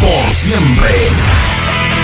por siempre.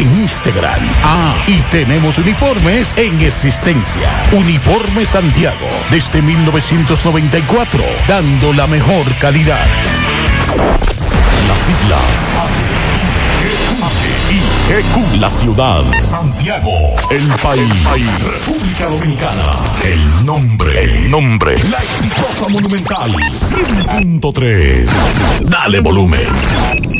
en Instagram. Ah, y tenemos uniformes en existencia. Uniforme Santiago, desde 1994, dando la mejor calidad. Las siglas la ciudad. Santiago, el país. República Dominicana. El nombre. El nombre. La exitosa monumental. 100.3. Dale volumen.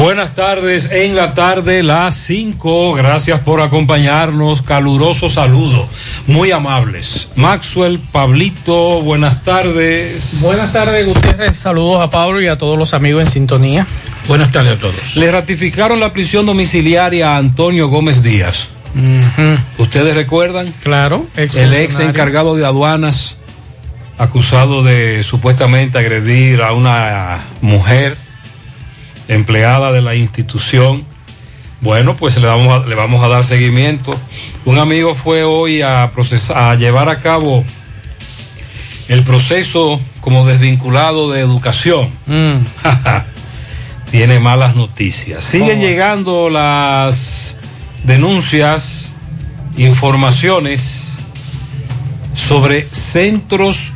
Buenas tardes, en la tarde las 5. Gracias por acompañarnos. Caluroso saludo. Muy amables. Maxwell, Pablito, buenas tardes. Buenas tardes, Gutiérrez. Saludos a Pablo y a todos los amigos en sintonía. Buenas tardes a todos. Le ratificaron la prisión domiciliaria a Antonio Gómez Díaz. ¿Ustedes recuerdan? Claro. El ex encargado de aduanas, acusado de supuestamente agredir a una mujer empleada de la institución. Bueno, pues le vamos a, le vamos a dar seguimiento. Un amigo fue hoy a, a llevar a cabo el proceso como desvinculado de educación. Tiene malas noticias. Siguen llegando las denuncias, informaciones sobre centros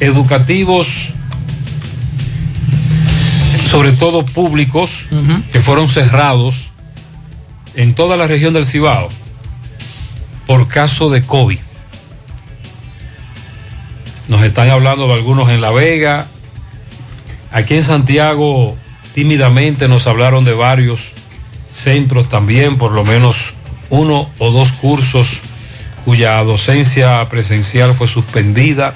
educativos sobre todo públicos, que fueron cerrados en toda la región del Cibao por caso de COVID. Nos están hablando de algunos en La Vega. Aquí en Santiago, tímidamente nos hablaron de varios centros también, por lo menos uno o dos cursos cuya docencia presencial fue suspendida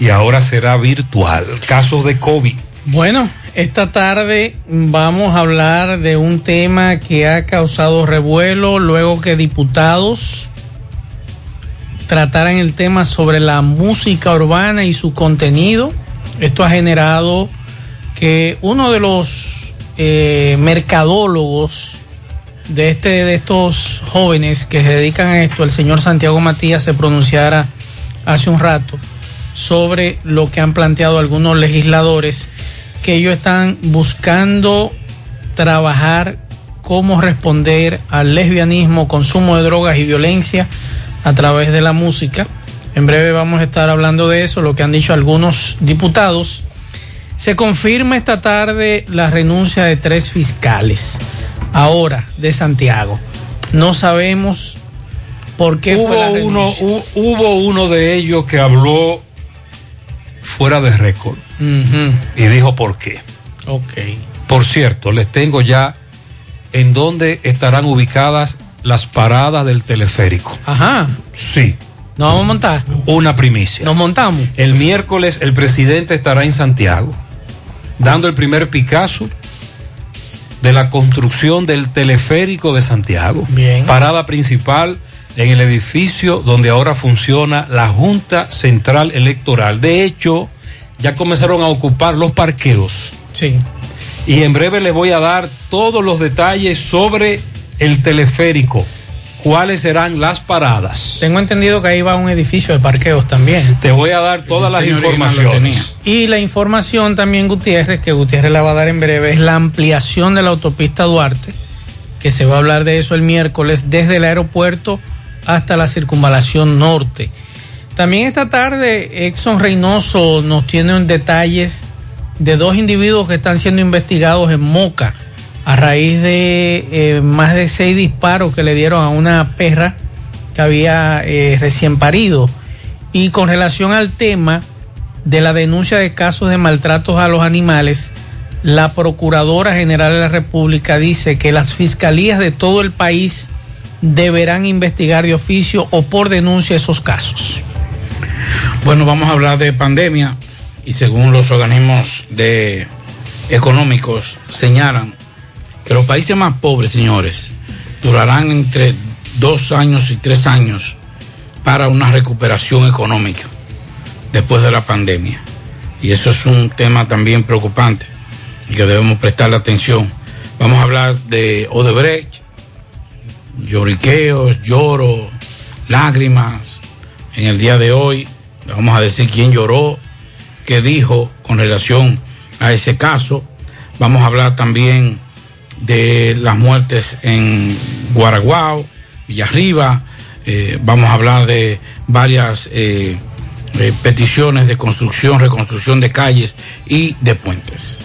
y ahora será virtual. Casos de COVID. Bueno, esta tarde vamos a hablar de un tema que ha causado revuelo luego que diputados trataran el tema sobre la música urbana y su contenido. Esto ha generado que uno de los eh, mercadólogos de este de estos jóvenes que se dedican a esto, el señor Santiago Matías, se pronunciara hace un rato sobre lo que han planteado algunos legisladores que ellos están buscando trabajar cómo responder al lesbianismo, consumo de drogas y violencia a través de la música. En breve vamos a estar hablando de eso, lo que han dicho algunos diputados. Se confirma esta tarde la renuncia de tres fiscales, ahora de Santiago. No sabemos por qué hubo fue la uno hu- hubo uno de ellos que habló fuera de récord y dijo por qué. Ok. Por cierto, les tengo ya en dónde estarán ubicadas las paradas del teleférico. Ajá. Sí. ¿Nos vamos a montar? Una primicia. ¿Nos montamos? El miércoles el presidente estará en Santiago, dando el primer Picasso de la construcción del teleférico de Santiago. Bien. Parada principal en el edificio donde ahora funciona la Junta Central Electoral. De hecho, ya comenzaron a ocupar los parqueos. Sí. Y en breve le voy a dar todos los detalles sobre el teleférico. ¿Cuáles serán las paradas? Tengo entendido que ahí va un edificio de parqueos también. Te voy a dar todas las informaciones. Y la información también, Gutiérrez, que Gutiérrez la va a dar en breve, es la ampliación de la autopista Duarte, que se va a hablar de eso el miércoles, desde el aeropuerto hasta la circunvalación norte. También esta tarde, Exxon Reynoso nos tiene un detalles de dos individuos que están siendo investigados en Moca a raíz de eh, más de seis disparos que le dieron a una perra que había eh, recién parido. Y con relación al tema de la denuncia de casos de maltratos a los animales, la Procuradora General de la República dice que las fiscalías de todo el país deberán investigar de oficio o por denuncia esos casos. Bueno, vamos a hablar de pandemia y según los organismos económicos señalan que los países más pobres, señores, durarán entre dos años y tres años para una recuperación económica después de la pandemia. Y eso es un tema también preocupante y que debemos prestarle atención. Vamos a hablar de Odebrecht, lloriqueos, lloro, lágrimas. En el día de hoy vamos a decir quién lloró, qué dijo con relación a ese caso. Vamos a hablar también de las muertes en Guaraguao, Villarriba. Eh, vamos a hablar de varias eh, eh, peticiones de construcción, reconstrucción de calles y de puentes.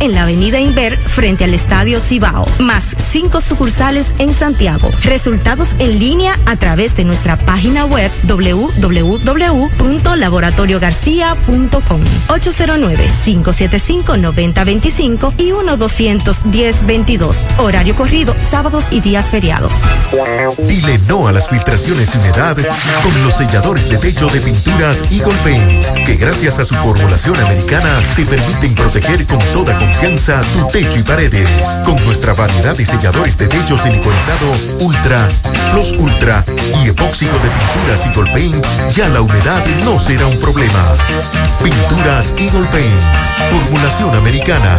en la avenida Inver frente al Estadio Cibao, más cinco sucursales en Santiago. Resultados en línea a través de nuestra página web www.laboratoriogarcia.com 809-575-9025 y 1-210-22. Horario corrido, sábados y días feriados. Dile no a las filtraciones y humedad con los selladores de techo de pinturas Eagle Paint, que gracias a su formulación americana te permiten proteger con toda confianza tu techo y paredes. Con nuestra variedad de selladores de techo siliconizado Ultra, Plus Ultra y epóxico de pinturas Eagle Paint, ya la humedad no será un problema. Pinturas Eagle Paint, formulación americana.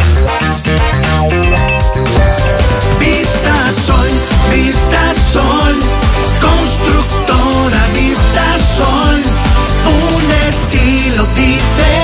Vista Sol, Vista Sol, constructora Vista Sol, un estilo diferente,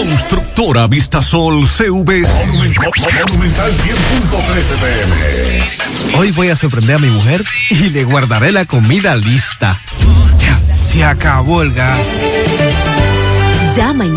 Constructora Vistasol CV. Monumental 100.13 pm. Hoy voy a sorprender a mi mujer y le guardaré la comida lista. Ya, Se acabó el gas. Llama en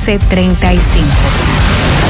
809-736-1335.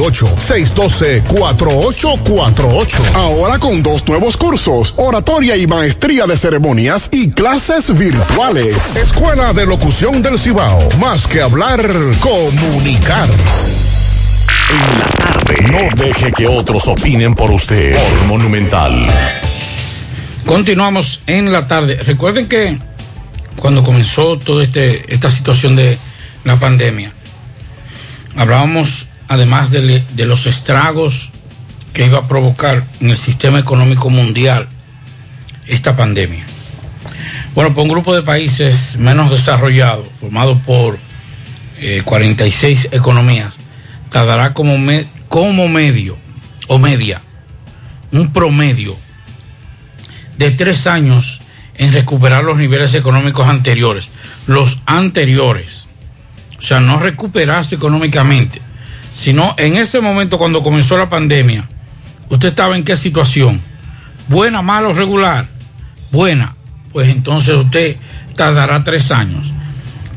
612-4848. Ahora con dos nuevos cursos, oratoria y maestría de ceremonias y clases virtuales. Escuela de Locución del Cibao. Más que hablar, comunicar. En la tarde. No deje que otros opinen por usted. Por Monumental. Continuamos en la tarde. Recuerden que cuando comenzó toda este, esta situación de la pandemia, hablábamos además de, los estragos que iba a provocar en el sistema económico mundial esta pandemia. Bueno, por un grupo de países menos desarrollados, formado por eh, 46 economías, tardará como, como medio o media, un promedio de tres años en recuperar los niveles económicos anteriores, los anteriores. O sea, no recuperarse económicamente, sino en ese momento cuando comenzó la pandemia, usted estaba en qué situación, buena, mala o regular, buena, pues entonces usted tardará tres años.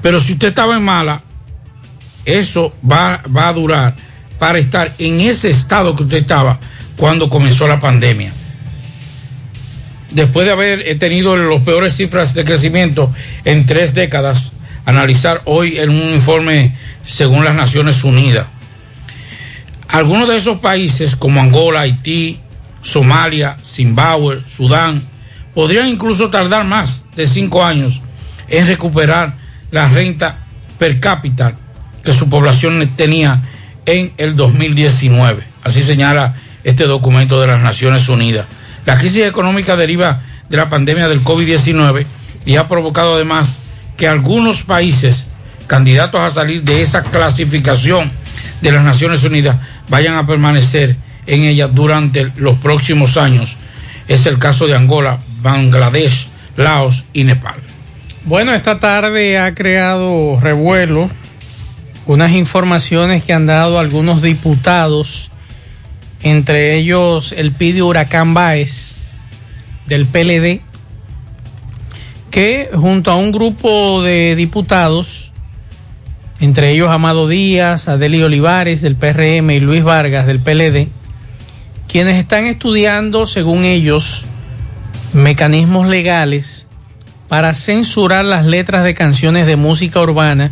Pero si usted estaba en mala, eso va, va a durar para estar en ese estado que usted estaba cuando comenzó la pandemia. Después de haber tenido las peores cifras de crecimiento en tres décadas, analizar hoy en un informe según las Naciones Unidas. Algunos de esos países como Angola, Haití, Somalia, Zimbabue, Sudán, podrían incluso tardar más de cinco años en recuperar la renta per cápita que su población tenía en el 2019. Así señala este documento de las Naciones Unidas. La crisis económica deriva de la pandemia del COVID-19 y ha provocado además que algunos países candidatos a salir de esa clasificación de las Naciones Unidas vayan a permanecer en ella durante los próximos años. Es el caso de Angola, Bangladesh, Laos y Nepal. Bueno, esta tarde ha creado revuelo unas informaciones que han dado algunos diputados, entre ellos el Pidio Huracán Báez del PLD, que junto a un grupo de diputados, entre ellos Amado Díaz, Adeli Olivares del PRM y Luis Vargas del PLD, quienes están estudiando, según ellos, mecanismos legales para censurar las letras de canciones de música urbana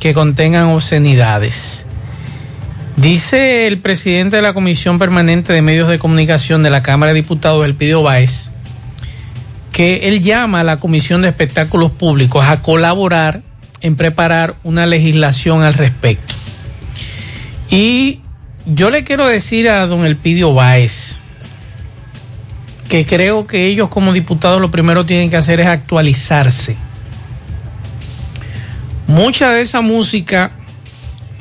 que contengan obscenidades. Dice el presidente de la Comisión Permanente de Medios de Comunicación de la Cámara de Diputados, Elpidio Báez, que él llama a la Comisión de Espectáculos Públicos a colaborar en preparar una legislación al respecto. Y yo le quiero decir a don Elpidio Báez que creo que ellos como diputados lo primero tienen que hacer es actualizarse. Mucha de esa música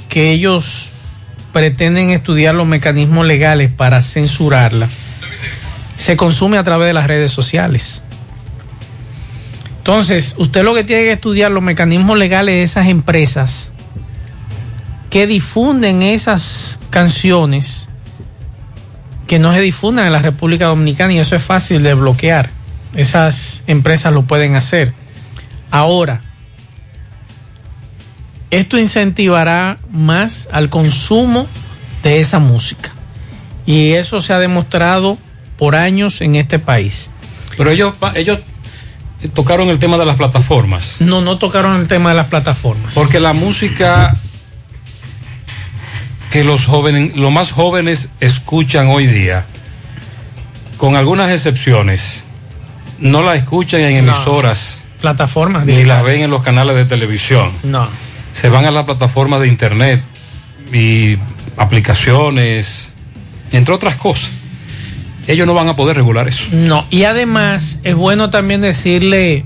que ellos pretenden estudiar los mecanismos legales para censurarla se consume a través de las redes sociales. Entonces, usted lo que tiene que estudiar los mecanismos legales de esas empresas que difunden esas canciones que no se difundan en la República Dominicana y eso es fácil de bloquear. Esas empresas lo pueden hacer. Ahora, esto incentivará más al consumo de esa música. Y eso se ha demostrado por años en este país. Pero ellos, ellos tocaron el tema de las plataformas. No, no tocaron el tema de las plataformas. Porque la música que los jóvenes, los más jóvenes escuchan hoy día, con algunas excepciones, no la escuchan en No. emisoras, Plataformas. ni la digitales. ven en los canales de televisión. No. Se van a las plataformas de internet y aplicaciones, entre otras cosas. Ellos no van a poder regular eso. No, y además es bueno también decirle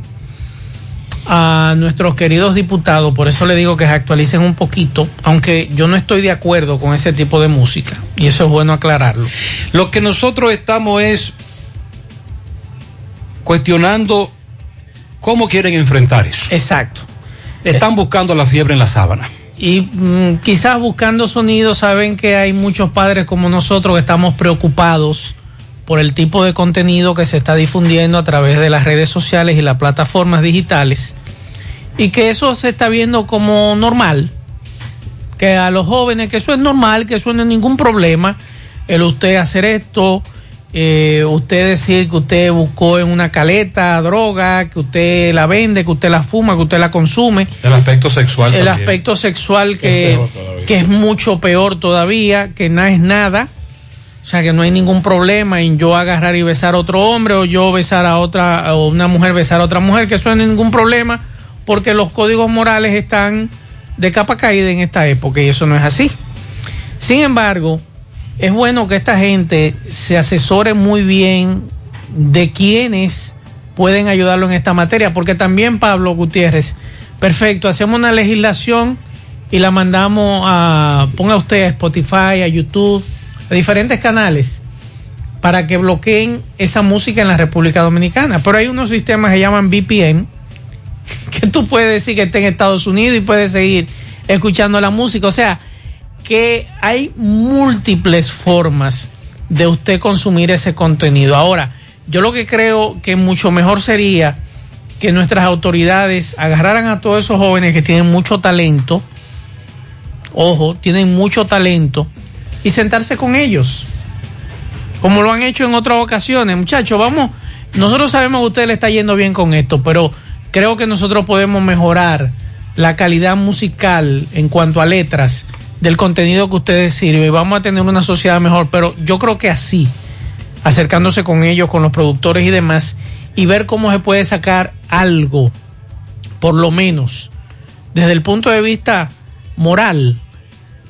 a nuestros queridos diputados, por eso le digo que se actualicen un poquito, aunque yo no estoy de acuerdo con ese tipo de música, y eso es bueno aclararlo. Lo que nosotros estamos es cuestionando cómo quieren enfrentar eso. Exacto. Están buscando la fiebre en la sábana. Y mm, quizás buscando sonidos, saben que hay muchos padres como nosotros que estamos preocupados por el tipo de contenido que se está difundiendo a través de las redes sociales y las plataformas digitales. Y que eso se está viendo como normal. Que a los jóvenes, que eso es normal, que eso no es ningún problema. El usted hacer esto, eh, usted decir que usted buscó en una caleta droga, que usted la vende, que usted la fuma, que usted la consume El aspecto sexual el también. aspecto sexual que, que es mucho peor todavía, que nada es nada. O sea, que no hay ningún problema en yo agarrar y besar a otro hombre o yo besar a otra, o una mujer besar a otra mujer, que eso no es ningún problema, porque los códigos morales están de capa caída en esta época y eso no es así. Sin embargo, es bueno que esta gente se asesore muy bien de quienes pueden ayudarlo en esta materia, porque también Pablo Gutiérrez, perfecto, hacemos una legislación y la mandamos a, ponga usted a Spotify, a YouTube, a diferentes canales para que bloqueen esa música en la República Dominicana. Pero hay unos sistemas que llaman VPN, que tú puedes decir que está en Estados Unidos y puedes seguir escuchando la música. O sea, que hay múltiples formas de usted consumir ese contenido. Ahora, yo lo que creo que mucho mejor sería que nuestras autoridades agarraran a todos esos jóvenes que tienen mucho talento, ojo, tienen mucho talento, y sentarse con ellos, como lo han hecho en otras ocasiones. Muchachos, vamos, nosotros sabemos que a usted le está yendo bien con esto, pero creo que nosotros podemos mejorar la calidad musical en cuanto a letras del contenido que ustedes sirven. Vamos a tener una sociedad mejor, pero yo creo que así, acercándose con ellos, con los productores y demás, y ver cómo se puede sacar algo, por lo menos, desde el punto de vista moral,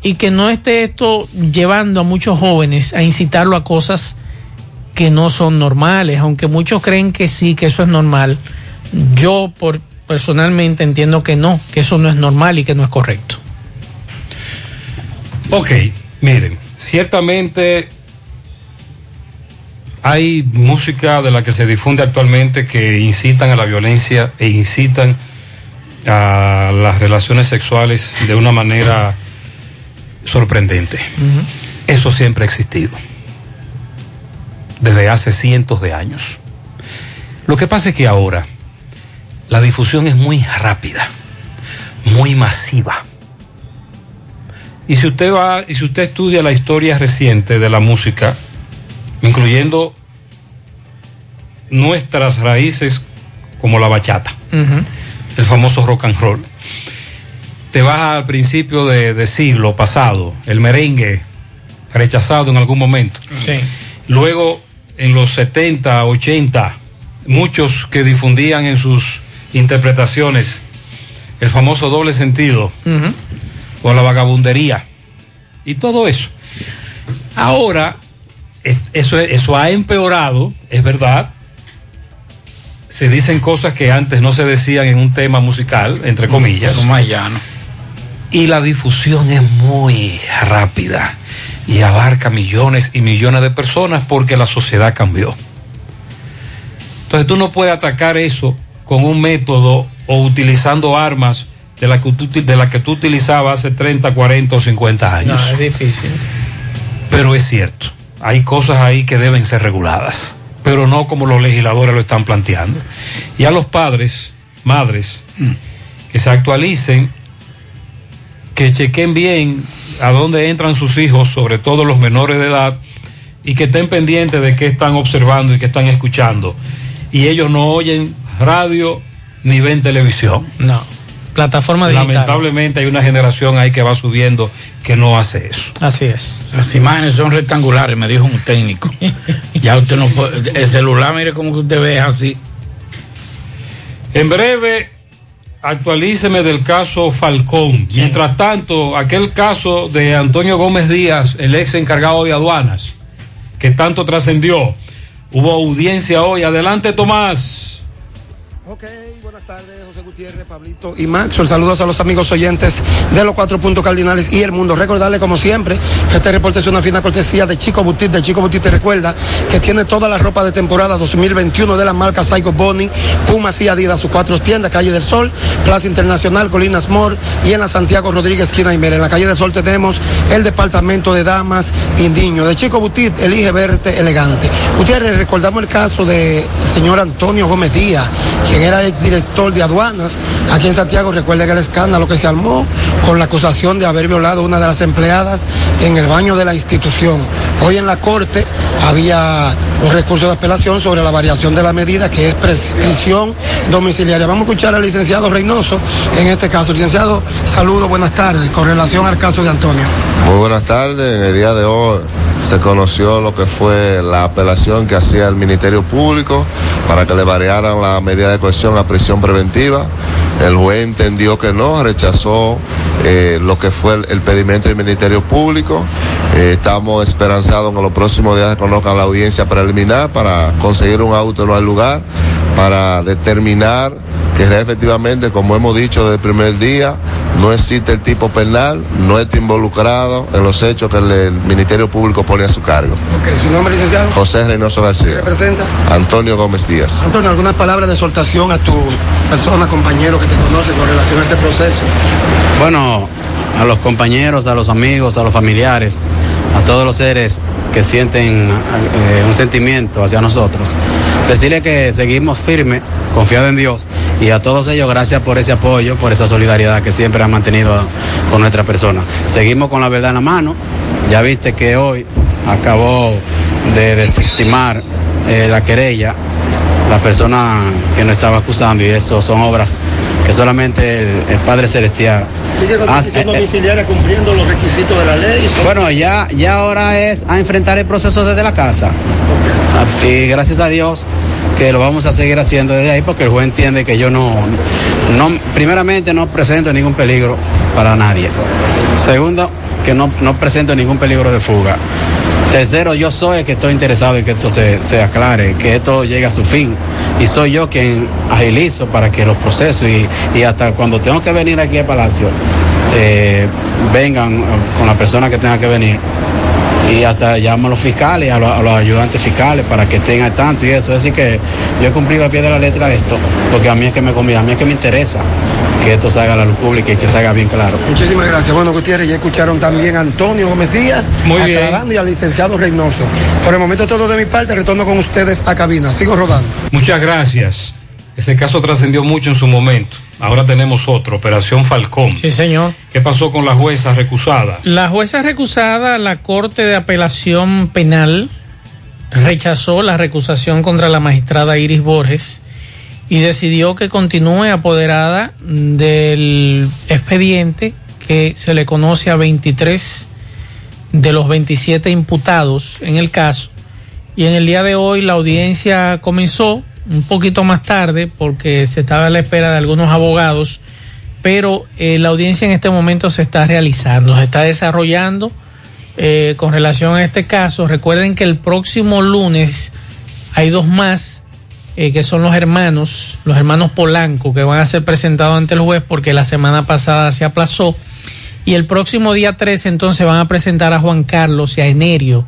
y que no esté esto llevando a muchos jóvenes a incitarlo a cosas que no son normales, aunque muchos creen que sí, que eso es normal. Yo por personalmente entiendo que no, que eso no es normal y que no es correcto. Ok, miren, ciertamente hay música de la que se difunde actualmente que incitan a la violencia e incitan a las relaciones sexuales de una manera sorprendente. Eso siempre ha existido, desde hace cientos de años. Lo que pasa es que ahora la difusión es muy rápida, muy masiva. Y si usted va, y si usted estudia la historia reciente de la música, incluyendo nuestras raíces como la bachata, el famoso rock and roll, te vas al principio de, de siglo pasado, el merengue rechazado en algún momento. Sí. Luego, en los 70, 80, muchos que difundían en sus interpretaciones el famoso doble sentido o la vagabundería y todo eso. Ahora, es- eso, es- eso ha empeorado, es verdad. Se dicen cosas que antes no se decían en un tema musical, entre comillas. más llano. Y la difusión es muy rápida y abarca millones y millones de personas porque la sociedad cambió. Entonces tú no puedes atacar eso con un método o utilizando armas de la que tú, de la que tú utilizabas hace 30, 40 o 50 años. No, es difícil. Pero es cierto, hay cosas ahí que deben ser reguladas, pero no como los legisladores lo están planteando. Y a los padres, madres, que se actualicen, que chequen bien a dónde entran sus hijos, sobre todo los menores de edad, y que estén pendientes de qué están observando y qué están escuchando. Y ellos no oyen radio ni ven televisión. No. Plataforma digital. Lamentablemente hay una generación ahí que va subiendo que no hace eso. Así es. Las imágenes son rectangulares, me dijo un técnico. ya usted no puede. El celular, mire cómo que usted ve es así. En breve, actualíceme del caso Falcón. Mientras tanto, aquel caso de Antonio Gómez Díaz, el ex encargado de aduanas, que tanto trascendió. Hubo audiencia hoy. Adelante, Tomás. Ok, buenas tardes, José Gutiérrez, Pablito y Maxwell. Saludos a los amigos oyentes de los cuatro puntos cardinales y el mundo. Recordarle, como siempre, que este reporte es una fina cortesía de Chico Butit. De Chico Butit te recuerda que tiene toda la ropa de temporada 2021 de la marca Psycho Bonnie, Pumas y Adidas, sus cuatro tiendas, Calle del Sol, Plaza Internacional, Colinas Mor y en la Santiago Rodríguez, esquina y Mera. En la Calle del Sol tenemos el departamento de damas y niños. De Chico Butit, elige verte elegante. Gutiérrez, recordamos el caso del señor Antonio Gómez Díaz, quien era exdirector de aduanas aquí en Santiago. Recuerden el escándalo que se armó con la acusación de haber violado una de las empleadas en el baño de la institución. Hoy en la Corte había un recurso de apelación sobre la variación de la medida que es prescripción domiciliaria. Vamos a escuchar al licenciado Reynoso en este caso. Licenciado, saludos, buenas tardes, con relación al caso de Antonio. Muy buenas tardes. En el día de hoy se conoció lo que fue la apelación que hacía el Ministerio Público para que le variaran la medida de cohesión a prisión preventiva. El juez entendió que no, rechazó eh, lo que fue el, el, pedimento del Ministerio Público. Eh, estamos esperanzados en que los próximos días se conozca la audiencia preliminar para conseguir un auto en el lugar, para determinar que efectivamente, como hemos dicho desde el primer día, no existe el tipo penal, no está involucrado en los hechos que el, Ministerio Público pone a su cargo. Ok, ¿su nombre, licenciado? José Reynoso García. ¿Representa? Antonio Gómez Díaz. Antonio, ¿algunas palabras de exhortación a tu persona, compañero que te conoce con relación a este proceso? Bueno, a los compañeros, a los amigos, a los familiares, a todos los seres que sienten eh, un sentimiento hacia nosotros. Decirle que seguimos firmes, confiados en Dios y a todos ellos gracias por ese apoyo, por esa solidaridad que siempre han mantenido con nuestra persona. Seguimos con la verdad en la mano. Ya viste que hoy acabó de desestimar eh, la querella la persona que nos estaba acusando y eso son obras que solamente el, el Padre Celestial. ¿Sigue con hace- eh, domiciliaria cumpliendo los requisitos de la ley? bueno, ya, ya ahora es a enfrentar el proceso desde la casa. Y gracias a Dios que lo vamos a seguir haciendo desde ahí porque el juez entiende que yo no, no primeramente no presento ningún peligro para nadie. Segundo, que no, no presento ningún peligro de fuga. Tercero, yo soy el que estoy interesado en que esto se, se aclare, que esto llegue a su fin. Y soy yo quien agilizo para que los procesos y, y hasta cuando tengo que venir aquí al Palacio, eh, vengan con la persona que tenga que venir. Y hasta llamo a los fiscales, a los, a los ayudantes fiscales para que estén al tanto y eso. Es decir, que yo he cumplido a pie de la letra esto, porque a mí es que me conviene, a mí es que me interesa que esto salga a la luz pública y que salga bien claro. Muchísimas gracias. Bueno, Gutiérrez, ya escucharon también a Antonio Gómez Díaz, Muy bien. y al licenciado Reynoso. Por el momento todo de mi parte, retorno con ustedes a cabina. Sigo rodando. Muchas gracias. Ese caso trascendió mucho en su momento. Ahora tenemos otro, Operación Falcón. Sí, señor. ¿Qué pasó con la jueza recusada? La jueza recusada, la Corte de Apelación Penal, rechazó la recusación contra la magistrada Iris Borges y decidió que continúe apoderada del expediente que se le conoce a 23 de los 27 imputados en el caso. Y en el día de hoy la audiencia comenzó un poquito más tarde porque se estaba a la espera de algunos abogados, pero eh, la audiencia en este momento se está realizando, se está desarrollando eh, con relación a este caso. Recuerden que el próximo lunes hay dos más eh, que son los hermanos, los hermanos Polanco, que van a ser presentados ante el juez porque la semana pasada se aplazó. Y el próximo día 13 entonces van a presentar a Juan Carlos y a Enerio,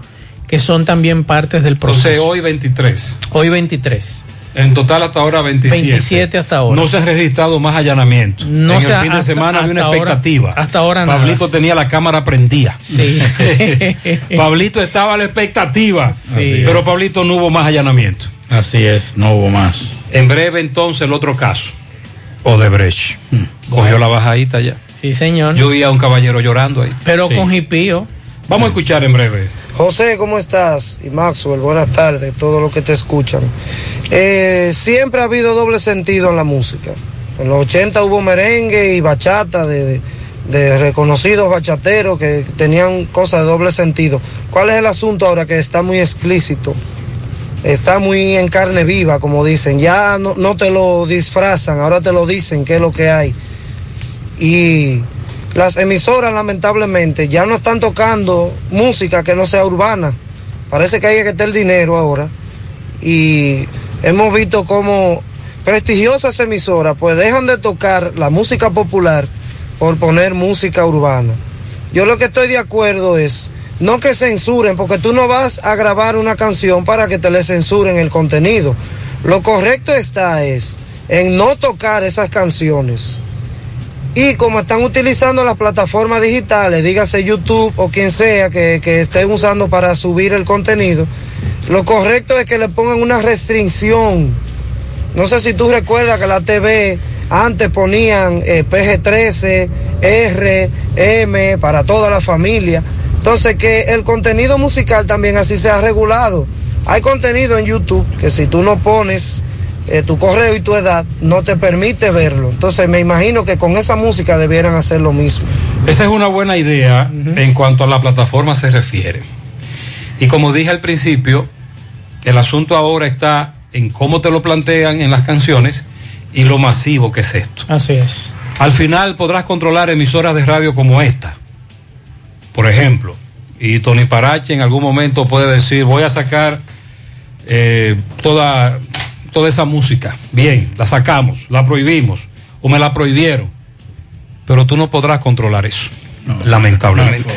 que son también partes del proceso. Entonces, hoy 23. Hoy 23. En total hasta ahora 27. 27 hasta ahora. No se han registrado más allanamientos. No en el ha- fin de hasta- semana había una ahora- expectativa. hasta ahora nada. Pablito tenía la cámara prendida. Sí. Pablito estaba a la expectativa. Así pero. Pablito no hubo más allanamientos. Así es, no hubo más. En breve entonces el otro caso. Odebrecht. Cogió la bajadita ya. Sí, señor. Yo vi a un caballero llorando ahí. Pero Sí. con hipío. Vamos a escuchar en breve. José, ¿cómo estás? Y Maxwell, buenas tardes, todos los que te escuchan. Eh, siempre ha habido doble sentido en la música. En los 80 hubo merengue y bachata de, de- de reconocidos bachateros que tenían cosas de doble sentido. ¿Cuál es el asunto ahora que está muy explícito? Está muy en carne viva, como dicen. Ya no, no te lo disfrazan, ahora te lo dicen, qué es lo que hay. Y las emisoras, lamentablemente, ya no están tocando música que no sea urbana. Parece que hay que tener dinero ahora. Y hemos visto cómo prestigiosas emisoras pues dejan de tocar la música popular por poner música urbana. Yo lo que estoy de acuerdo es no que censuren, porque tú no vas a grabar una canción para que te le censuren el contenido. Lo correcto está es en no tocar esas canciones. Y como están utilizando las plataformas digitales, dígase YouTube o quien sea que, que estén usando para subir el contenido, lo correcto es que le pongan una restricción. No sé si tú recuerdas que la TV antes ponían eh, PG-13, R, M, para toda la familia. Entonces que el contenido musical también así sea regulado. Hay contenido en YouTube que si tú no pones eh, tu correo y tu edad, no te permite verlo. Entonces me imagino que con esa música debieran hacer lo mismo. Esa es una buena idea en cuanto a la plataforma se refiere. Y como dije al principio, el asunto ahora está en cómo te lo plantean en las canciones y lo masivo que es esto. Así es. Al final podrás controlar emisoras de radio como esta, por ejemplo. Y Tony Parache en algún momento puede decir, voy a sacar eh, toda, toda esa música. Bien, la sacamos, la prohibimos o me la prohibieron. Pero tú no podrás controlar eso, lamentablemente.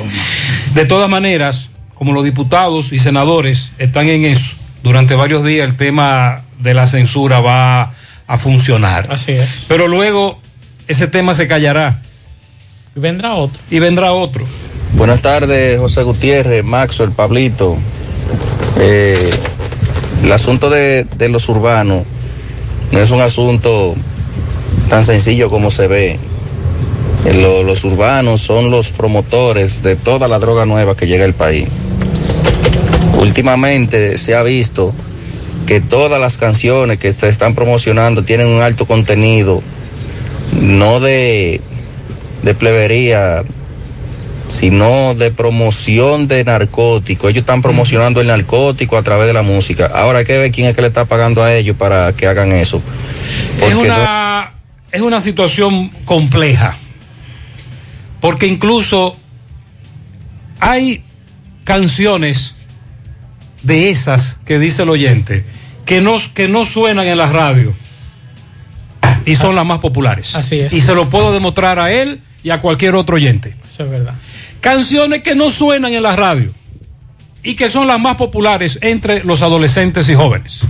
De todas maneras, como los diputados y senadores están en eso, durante varios días el tema de la censura va a funcionar. Así es. Pero luego ese tema se callará Y vendrá otro. y vendrá otro. Buenas tardes, José Gutiérrez, Maxo, el Pablito. Eh, el asunto de, de los urbanos no es un asunto tan sencillo como se ve. Eh, lo- los urbanos son los promotores de toda la droga nueva que llega al país. Últimamente se ha visto que todas las canciones que se están promocionando tienen un alto contenido, no de, de plebería, sino de promoción de narcóticos. Ellos están promocionando el narcótico a través de la música. Ahora hay que ver quién es que le está pagando a ellos para que hagan eso. Es no- una, es una situación compleja. Porque incluso hay canciones de esas que dice el oyente que no, que no suenan en la radio y son las más populares. Así es. Y se lo puedo demostrar a él y a cualquier otro oyente. Eso es verdad. Canciones que no suenan en la radio y que son las más populares entre los adolescentes y jóvenes.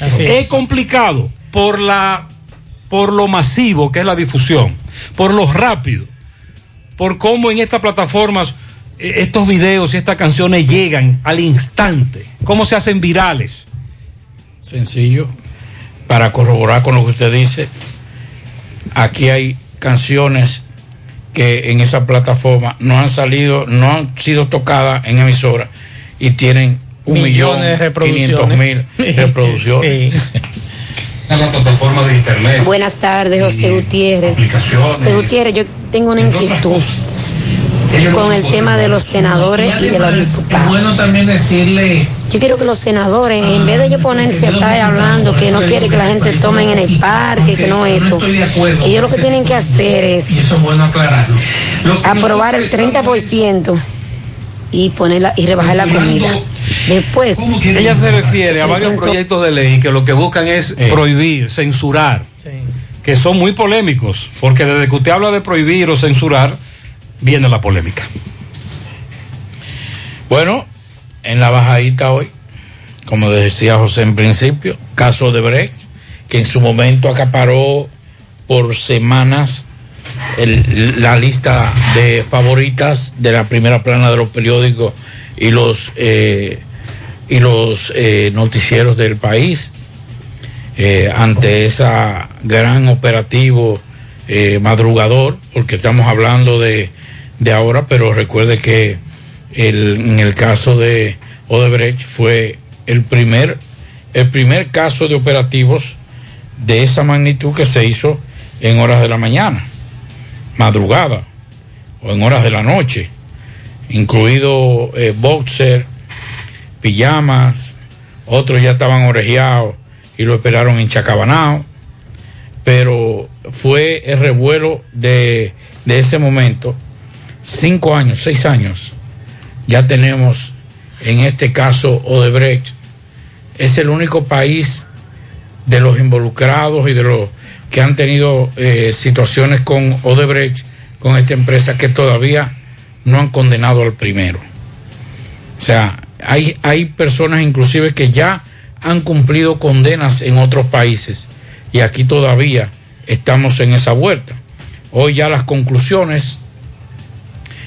Así es es. complicado por la por lo masivo que es la difusión, por lo rápido, por cómo en estas plataformas eh, estos videos y estas canciones llegan al instante, cómo se hacen virales. Sencillo. Para corroborar con lo que usted dice, aquí hay canciones que en esa plataforma no han salido, no han sido tocadas en emisora y tienen un millón quinientos mil reproducciones. reproducciones. En la plataforma de internet. Buenas tardes, José Gutiérrez. José Gutiérrez, yo tengo una inquietud con el tema de los senadores y de los diputados. bueno también decirle Yo quiero que los senadores, en vez de ellos ponerse a estar hablando que no quiere que la gente tome en el parque, que no esto, ellos lo que tienen que hacer es eso es bueno aclararlo. aprobar el 30% y ponerla y rebajar la comida. Después, Ella se refiere a varios 60 proyectos de ley que lo que buscan es prohibir, censurar, que son muy polémicos, porque desde que usted habla de prohibir o censurar, viene la polémica. Bueno, en la bajadita hoy, como decía José en principio, caso de Brecht, que en su momento acaparó por semanas la lista de favoritas de la primera plana de los periódicos y los eh, y los eh, noticieros del país eh, ante esa gran operativo eh, madrugador porque estamos hablando de, de ahora pero recuerde que el, en el caso de Odebrecht fue el primer el primer caso de operativos de esa magnitud que se hizo en horas de la mañana, madrugada o en horas de la noche, incluido eh, boxer, pijamas, otros ya estaban orejeados y lo esperaron en Chacabanao, pero fue el revuelo de, de ese momento, cinco años, seis años, ya tenemos en este caso Odebrecht, es el único país de los involucrados y de los que han tenido eh, situaciones con Odebrecht, con esta empresa, que todavía no han condenado al primero. O sea, hay, hay personas inclusive que ya han cumplido condenas en otros países y aquí todavía estamos en esa vuelta. Hoy ya las conclusiones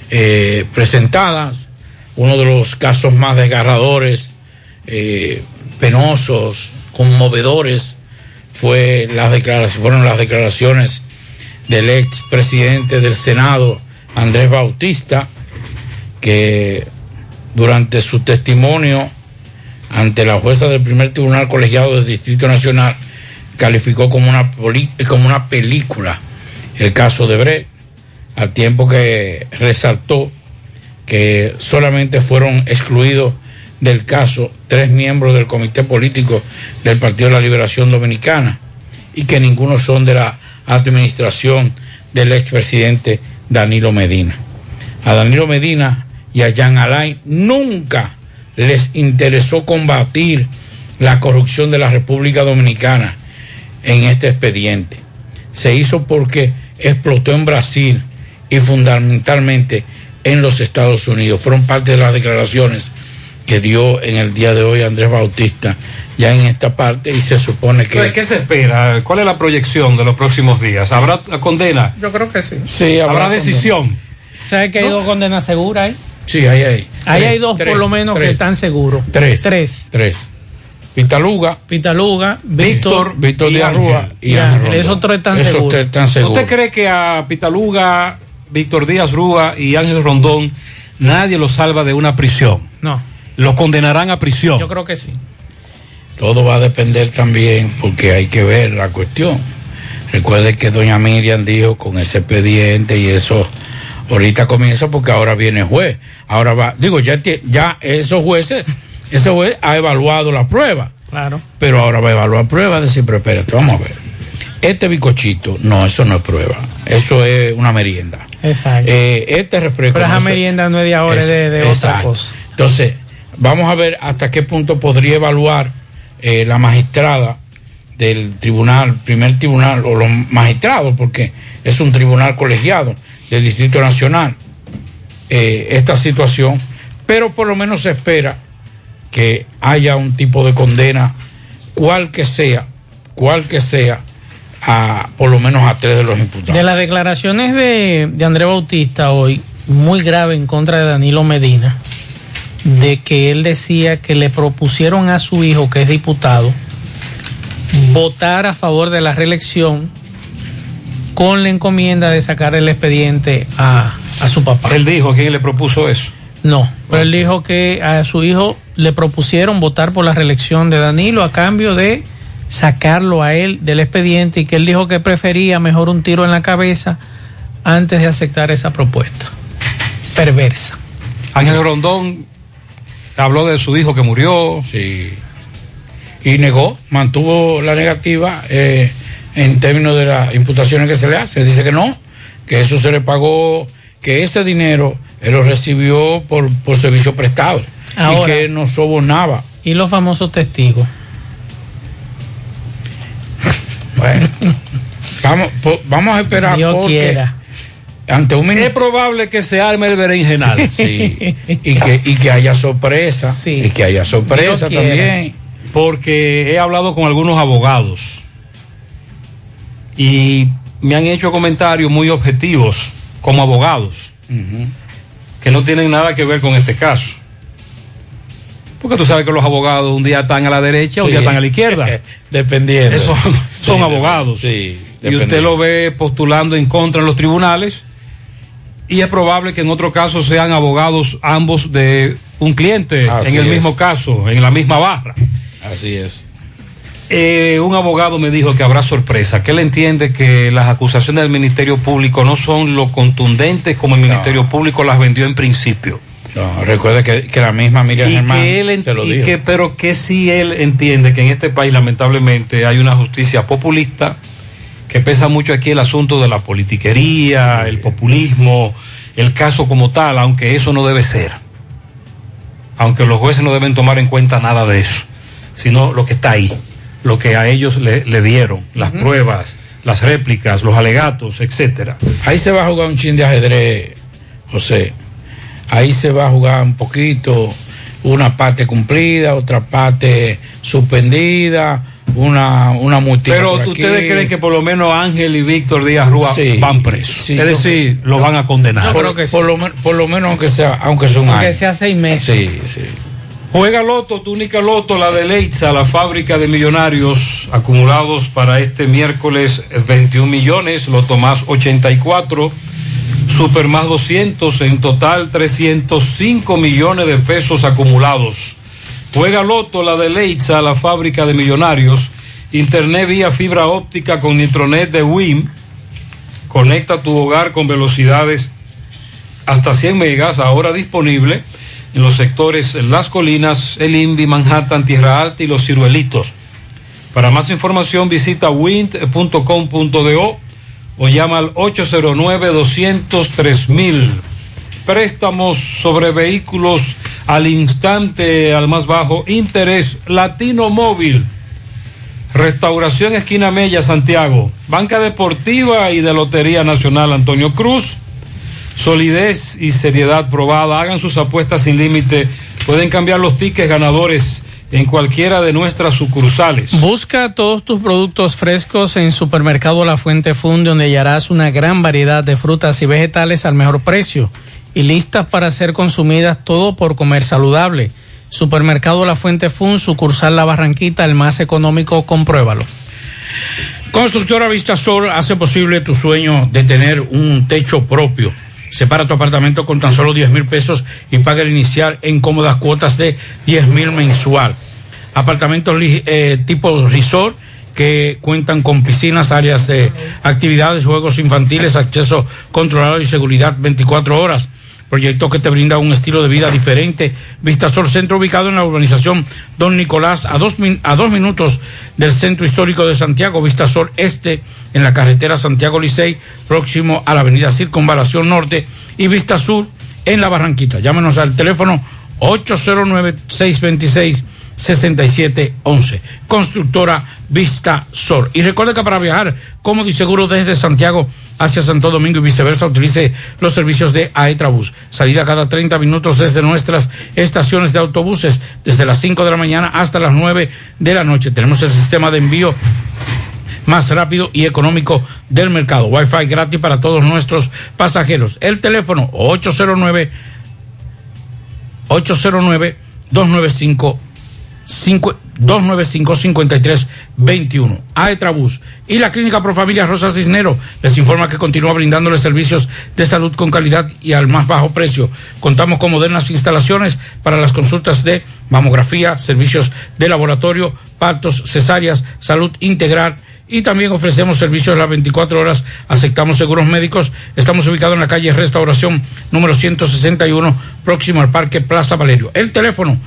eh, presentadas, uno de los casos más desgarradores, eh, penosos, conmovedores, fue las declaraciones, fueron las declaraciones del ex presidente del Senado, Andrés Bautista, que durante su testimonio ante la jueza del primer tribunal colegiado del Distrito Nacional calificó como una, como una película el caso de Brecht, al tiempo que resaltó que solamente fueron excluidos del caso tres miembros del comité político del Partido de la Liberación Dominicana y que ninguno son de la administración del expresidente Danilo Medina. A Danilo Medina y a Jean Alain nunca les interesó combatir la corrupción de la República Dominicana en este expediente. Se hizo porque explotó en Brasil y fundamentalmente en los Estados Unidos. Fueron parte de las declaraciones que dio en el día de hoy Andrés Bautista ya en esta parte y se supone que... ¿Qué se espera? ¿Cuál es la proyección de los próximos días? ¿Habrá condena? Yo creo que sí. Sí, habrá, decisión. ¿Sabe que hay dos condenas seguras ahí? Sí, ahí hay. Ahí hay dos por lo menos que están seguros. Tres. Tres. Tres. Pitaluga. Pitaluga, Víctor, Víctor Díaz Rúa y, Ángel Esos tres están Esos seguros. tres están seguros. ¿Usted cree que a Pitaluga, Víctor Díaz Rúa y Ángel Rondón nadie los salva de una prisión? No. ¿Los condenarán a prisión? Yo creo que sí. Todo va a depender también porque hay que ver la cuestión. Recuerde que doña Miriam dijo con ese expediente y eso ahorita comienza porque ahora viene el juez. Ahora va, digo, ya, ya esos jueces, ese juez ha evaluado la prueba. Claro. Pero ahora va a evaluar pruebas, decir, pero espérate, vamos a ver. Este bicochito, no, eso no es prueba. Eso es una merienda. Exacto. Eh, este refresco. Pero esa no merienda no es de ahora, es de, de otra cosa. Entonces, vamos a ver hasta qué punto podría evaluar eh, la magistrada del tribunal, primer tribunal, o los magistrados, porque es un tribunal colegiado del Distrito Nacional, eh, esta situación, pero por lo menos se espera que haya un tipo de condena, cual que sea, cual que sea, a por lo menos a tres de los imputados. De las declaraciones de, de Andrés Bautista hoy, muy grave en contra de Danilo Medina, de que él decía que le propusieron a su hijo, que es diputado, votar a favor de la reelección con la encomienda de sacar el expediente a, a su papá. Él dijo quién le propuso eso. No, pero él dijo que a su hijo le propusieron votar por la reelección de Danilo a cambio de sacarlo a él del expediente y que él dijo que prefería mejor un tiro en la cabeza antes de aceptar esa propuesta. Perversa. Ángel Rondón habló de su hijo que murió. Sí. Y negó, mantuvo la negativa eh, en términos de las imputaciones que se le hace. Dice que no, que eso se le pagó, que ese dinero él lo recibió por, por servicio prestado y que no sobornaba. Y los famosos testigos. Bueno, vamos, po- vamos a esperar Dios porque quiera. ante un Es probable que se arme el berenjenal. Sí. y, que, y que haya sorpresa. Y que haya sorpresa Dios quiera. también. Porque he hablado con algunos abogados y me han hecho comentarios muy objetivos como abogados que no tienen nada que ver con este caso. Porque tú sabes que los abogados un día están a la derecha, un Sí. día están a la izquierda. Dependiendo. Esos son, son Sí, abogados. sí, y usted lo ve postulando en contra en los tribunales. Y es probable que en otro caso sean abogados ambos de un cliente Así en el es. mismo caso, en la misma barra. Así es. Eh, un abogado me dijo que habrá sorpresa, que él entiende que las acusaciones del Ministerio Público no son lo contundentes como el Ministerio Público las vendió en principio. No, recuerde que, que la misma Miriam Y Germán que él se lo y dijo. que- pero que sí él entiende que en este país lamentablemente hay una justicia populista que pesa mucho aquí el asunto de la politiquería, el populismo, el caso como tal, aunque eso no debe ser. Aunque los jueces no deben tomar en cuenta nada de eso, sino lo que está ahí, lo que a ellos le, le dieron, las pruebas, las réplicas, los alegatos, etcétera. Ahí se va a jugar un chin de ajedrez, José. Ahí se va a jugar un poquito, una parte cumplida, otra parte suspendida, una, una Pero por ustedes aquí. creen que por lo menos Ángel y Víctor Díaz Rúa Sí, van presos. sí, es yo decir, lo van a condenar. por, por lo, por lo menos aunque sea, aunque sea un Aunque año. sea seis meses. Sí, sí. Juega Loto, túnica Loto, la de Leitza, la fábrica de millonarios acumulados para este miércoles 21 millones, Loto más 84, Super más 200, en total 305 millones de pesos acumulados. Juega Loto, la de Leitza, la fábrica de millonarios, Internet vía fibra óptica con Nitronet de WIM, conecta tu hogar con velocidades hasta 100 megas, ahora disponible en los sectores Las Colinas, El Invi, Manhattan, Tierra Alta y Los Ciruelitos. Para más información visita wind.com.do o llama al 809-203 Préstamos sobre vehículos al instante, al más bajo interés, Latino Móvil. Restauración Esquina Mella, Santiago. Banca Deportiva y de Lotería Nacional Antonio Cruz. Solidez y seriedad probada. Hagan sus apuestas sin límite. Pueden cambiar los tickets ganadores en cualquiera de nuestras sucursales. Busca todos tus productos frescos en Supermercado La Fuente Fun, donde hallarás una gran variedad de frutas y vegetales al mejor precio y listas para ser consumidas todo por comer saludable. Supermercado La Fuente Fun, sucursal La Barranquita, el más económico, compruébalo. Constructora Vista Sol hace posible tu sueño de tener un techo propio. Separa tu apartamento con tan solo 10 mil pesos y paga el inicial en cómodas cuotas de 10 mil mensual. Apartamentos eh, tipo resort que cuentan con piscinas, áreas de actividades, juegos infantiles, acceso controlado y seguridad 24 horas. Proyecto que te brinda un estilo de vida diferente. Vistasol Centro ubicado en la urbanización Don Nicolás, a dos, a dos minutos del centro histórico de Santiago. Vistasol Este, en la carretera Santiago Licey, próximo a la avenida Circunvalación Norte. Y Vista Sur, en la Barranquita. Llámenos al teléfono 809-626-6711. Constructora Vista Sol. Y recuerde que para viajar cómodo y seguro desde Santiago hacia Santo Domingo y viceversa, utilice los servicios de Aetrabús. Salida cada 30 minutos desde nuestras estaciones de autobuses, desde las 5 de la mañana hasta las 9 de la noche. Tenemos el sistema de envío más rápido y económico del mercado. Wi-Fi gratis para todos nuestros pasajeros. El teléfono 809 809 295 cinco- 295-5321. Aetrabús y la Clínica Profamilia Rosa Cisnero les informa que continúa brindándoles servicios de salud con calidad y al más bajo precio. Contamos con modernas instalaciones para las consultas de mamografía, servicios de laboratorio, partos, cesáreas, salud integral y también ofrecemos servicios las 24 horas, aceptamos seguros médicos. Estamos ubicados en la calle Restauración número 161, próximo al Parque Plaza Valerio. El teléfono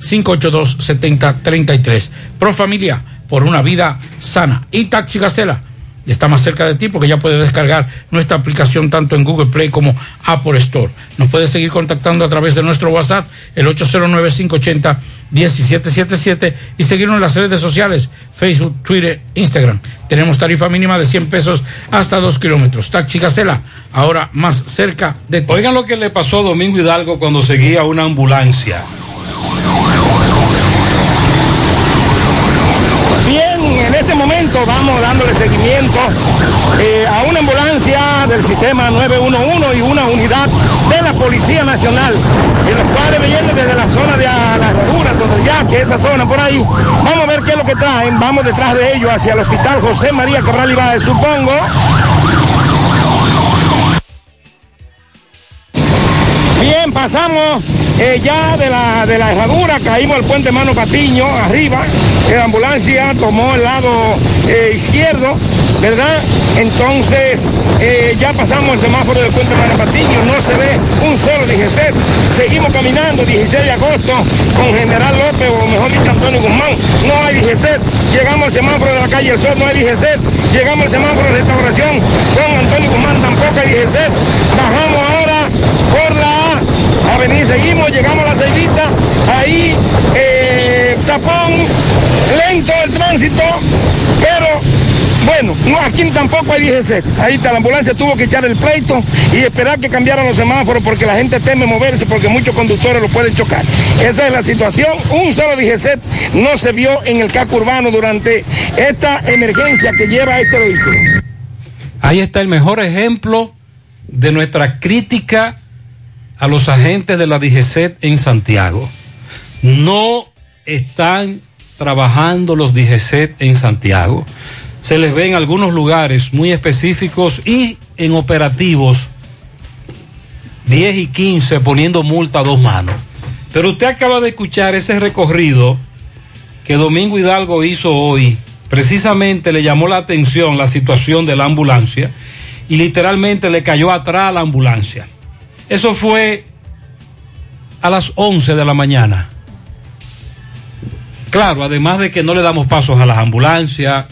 809-582-7033. Pro Familia, por una vida sana. Y Taxi Gacela, está más cerca de ti porque ya puedes descargar nuestra aplicación tanto en Google Play como Apple Store. Nos puedes seguir contactando a través de nuestro WhatsApp, el 809-580-1777 y seguirnos en las redes sociales, Facebook, Twitter, Instagram. Tenemos tarifa mínima de 100 pesos hasta 2 kilómetros. Taxi Gacela, ahora más cerca de ti. Oigan lo que le pasó a Domingo Hidalgo cuando seguía una ambulancia. Bien, en este momento vamos dándole seguimiento eh, a una ambulancia del sistema 911 y una unidad de la Policía Nacional, en los cuales vienen desde la zona de la herradura, donde ya que esa zona por ahí. Vamos a ver qué es lo que traen. Vamos detrás de ellos hacia el hospital José María Cabral Ibáez, supongo. Bien, pasamos eh, ya de la, de la herradura, caímos al puente Mano Patiño, arriba, la ambulancia tomó el lado eh, izquierdo, ¿verdad? Entonces eh, ya pasamos el semáforo de Puente Marapatillo, no se ve un solo DGC. Seguimos caminando 16 de agosto con General López, o mejor dicho Antonio Guzmán, no hay DGC. Llegamos al semáforo de la calle El Sol, no hay DGC. Llegamos al semáforo de restauración con Antonio Guzmán, tampoco hay DGC. Bajamos ahora por la avenida, seguimos, llegamos a la Ceibita, ahí eh, tapón, lento el tránsito, pero bueno, no, aquí tampoco hay DGC. Ahí está, la ambulancia tuvo que echar el pleito y esperar que cambiaran los semáforos porque la gente teme moverse porque muchos conductores lo pueden chocar. Esa es la situación. Un solo DGC no se vio en el casco urbano durante esta emergencia que lleva este vehículo. Ahí está el mejor ejemplo de nuestra crítica a los agentes de la DGCET en Santiago. No están trabajando los DGCET en Santiago. Se les ve en algunos lugares muy específicos y en operativos 10 y 15 poniendo multa a dos manos. Pero usted acaba de escuchar ese recorrido que Domingo Hidalgo hizo hoy. Precisamente le llamó la atención la situación de la ambulancia y literalmente le cayó atrás a la ambulancia. Eso fue a las 11 de la mañana. Claro, además de que no le damos pasos a las ambulancias,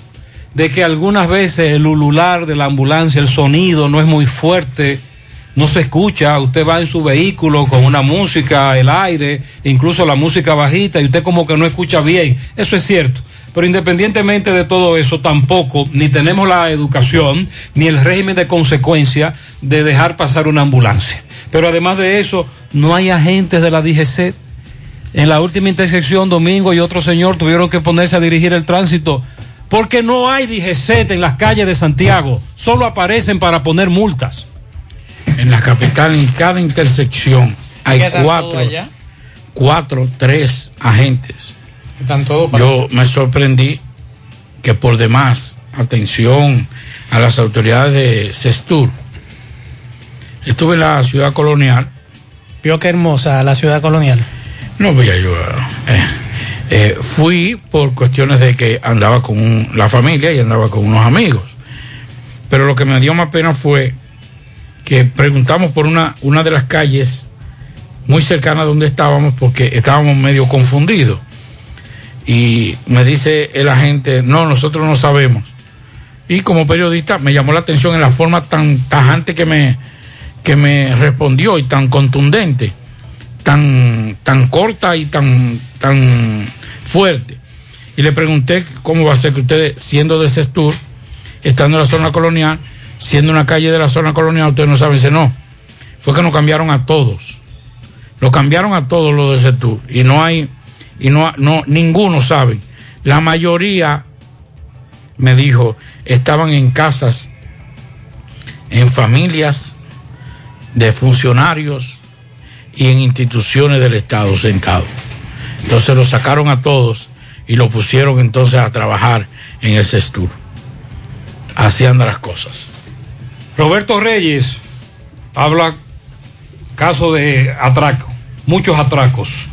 de que algunas veces el ulular de la ambulancia, el sonido no es muy fuerte, no se escucha, usted va en su vehículo con una música, el aire, incluso la música bajita y usted como que no escucha bien, eso es cierto. Pero independientemente de todo eso, tampoco ni tenemos la educación ni el régimen de consecuencia de dejar pasar una ambulancia. Pero además de eso, no hay agentes de la DGC. En la última intersección, Domingo y otro señor tuvieron que ponerse a dirigir el tránsito porque no hay DGC en las calles de Santiago. Solo aparecen para poner multas. En la capital, en cada intersección, hay ¿Qué tal cuatro, cuatro, tres agentes. Están todos para- Yo me sorprendí que por demás, atención a las autoridades de Sestur. Estuve en la ciudad colonial. Vio qué hermosa la ciudad colonial. No voy a yo. eh, eh, fui por cuestiones de que andaba con un- la familia y andaba con unos amigos. Pero lo que me dio más pena fue que preguntamos por una, una de las calles muy cercana a donde estábamos porque estábamos medio confundidos. Y me dice el agente, no, nosotros no sabemos. Y como periodista me llamó la atención en la forma tan tajante que me, que me respondió y tan contundente, tan, tan corta y tan, tan fuerte. Y le pregunté cómo va a ser que ustedes, siendo de Sestur, estando en la zona colonial, siendo una calle de la zona colonial, ustedes no saben, dice no. Fue que nos cambiaron a todos. Lo cambiaron a todos los de Sestur. Y no hay, y no, no, ninguno sabe. La mayoría, me dijo, estaban en casas, en familias de funcionarios y en instituciones del Estado sentados. Entonces los sacaron a todos y lo pusieron entonces a trabajar en el Sestur. Así andan las cosas. Roberto Reyes habla caso de atraco, muchos atracos.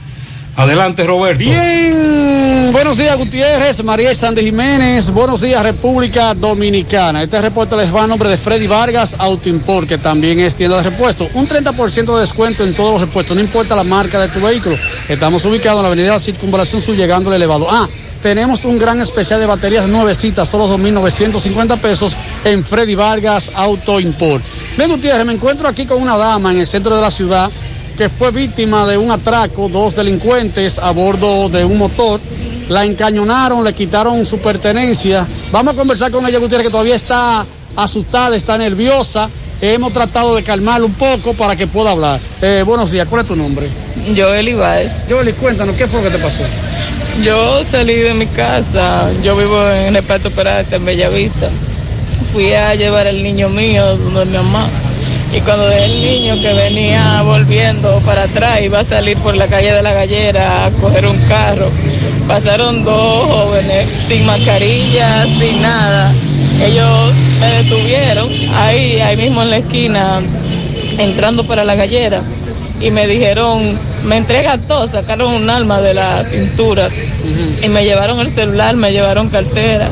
Adelante, Roberto. Bien, buenos días Gutiérrez, María Sandy Jiménez, buenos días República Dominicana. Este reporte les va a nombre de Freddy Vargas Autoimport, que también es tienda de repuesto. Un 30% de descuento en todos los repuestos, no importa la marca de tu vehículo. Estamos ubicados en la avenida de la Circunvalación Sur, llegando al elevado. Ah, tenemos un gran especial de baterías nuevecitas, solo 2.950 pesos en Freddy Vargas Auto Import. Bien, Gutiérrez, me encuentro aquí con una dama en el centro de la ciudad que fue víctima de un atraco, dos delincuentes a bordo de un motor. La encañonaron, le quitaron su pertenencia. Vamos a conversar con ella, Gutiérrez, que todavía está asustada, está nerviosa. Hemos tratado de calmarla un poco para que pueda hablar. Eh, buenos días, ¿cuál es tu nombre? Joel Ibáez. Joel, cuéntanos, ¿qué fue lo que te pasó? Yo salí de mi casa, yo vivo en el Pato Peralta, en Bellavista. Fui a llevar al niño mío donde mi mamá. Y cuando el niño que venía volviendo para atrás iba a salir por la calle de la gallera a coger un carro, pasaron dos jóvenes sin mascarilla, sin nada. Ellos me detuvieron ahí, ahí mismo en la esquina, entrando para la gallera. y me dijeron, me entregan todo, sacaron un alma de la cintura y me llevaron el celular, me llevaron cartera,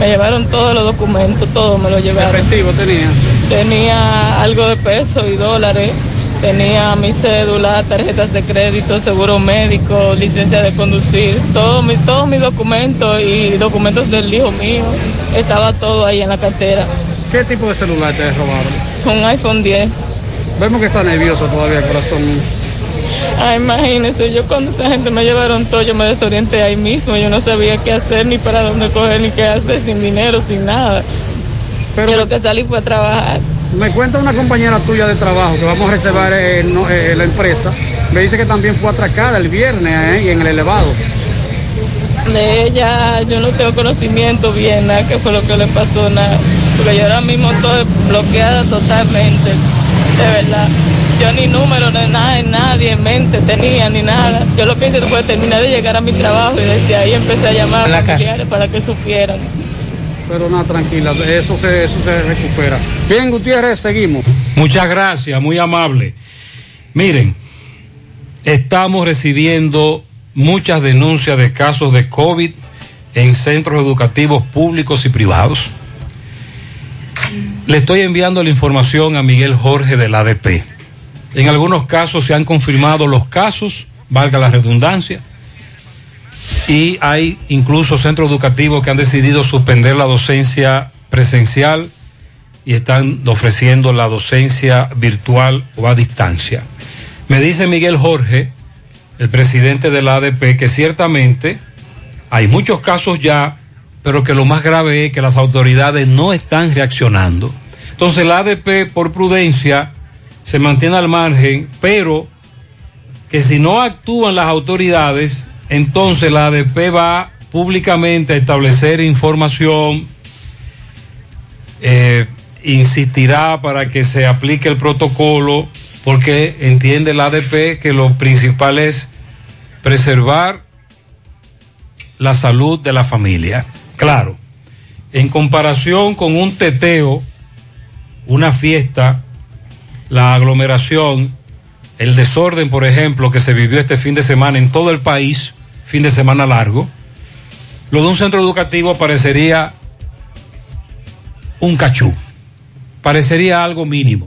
me llevaron todos los documentos, todo me lo llevaron. efectivo tenía? Tenía algo de peso y dólares. Tenía mi cédula, tarjetas de crédito, seguro médico, licencia de conducir, todo mi, todos mis documentos y documentos del hijo mío. Estaba todo ahí en la cartera. ¿Qué tipo de celular te robaron? Un iPhone 10. Vemos que está nervioso todavía, corazón. Ay, imagínese, yo cuando esa gente me llevaron todo, yo me desorienté ahí mismo. Yo no sabía qué hacer, ni para dónde coger, ni qué hacer, sin dinero, sin nada. Yo lo que salí fue a trabajar. Me cuenta una compañera tuya de trabajo que vamos a reservar eh, no, eh, la empresa. Me dice que también fue atracada el viernes eh, y en el elevado. De ella yo no tengo conocimiento bien, nada, qué fue lo que le pasó, nada. Porque yo ahora mismo estoy bloqueada totalmente, de verdad. Yo ni número, ni nada, ni nadie en mente tenía, ni nada. Yo lo que hice fue terminar de llegar a mi trabajo y desde ahí empecé a llamar a familiares para que supieran. Pero nada, tranquila, eso se, eso se recupera. Bien, Gutiérrez, seguimos. Muchas gracias, muy amable. Miren, estamos recibiendo muchas denuncias de casos de COVID en centros educativos públicos y privados. Le estoy enviando la información a Miguel Jorge del ADP. En algunos casos se han confirmado los casos, valga la redundancia, y hay incluso centros educativos que han decidido suspender la docencia presencial y están ofreciendo la docencia virtual o a distancia. Me dice Miguel Jorge, el presidente de la ADP, que ciertamente hay muchos casos ya, pero que lo más grave es que las autoridades no están reaccionando. Entonces la ADP, por prudencia, se mantiene al margen, pero que si no actúan las autoridades, entonces la ADP va públicamente a establecer información, eh, insistirá para que se aplique el protocolo, porque entiende la ADP que lo principal es preservar la salud de la familia. Claro, en comparación con un teteo, una fiesta, la aglomeración, el desorden, por ejemplo, que se vivió este fin de semana en todo el país, fin de semana largo, lo de un centro educativo parecería un cachú, parecería algo mínimo.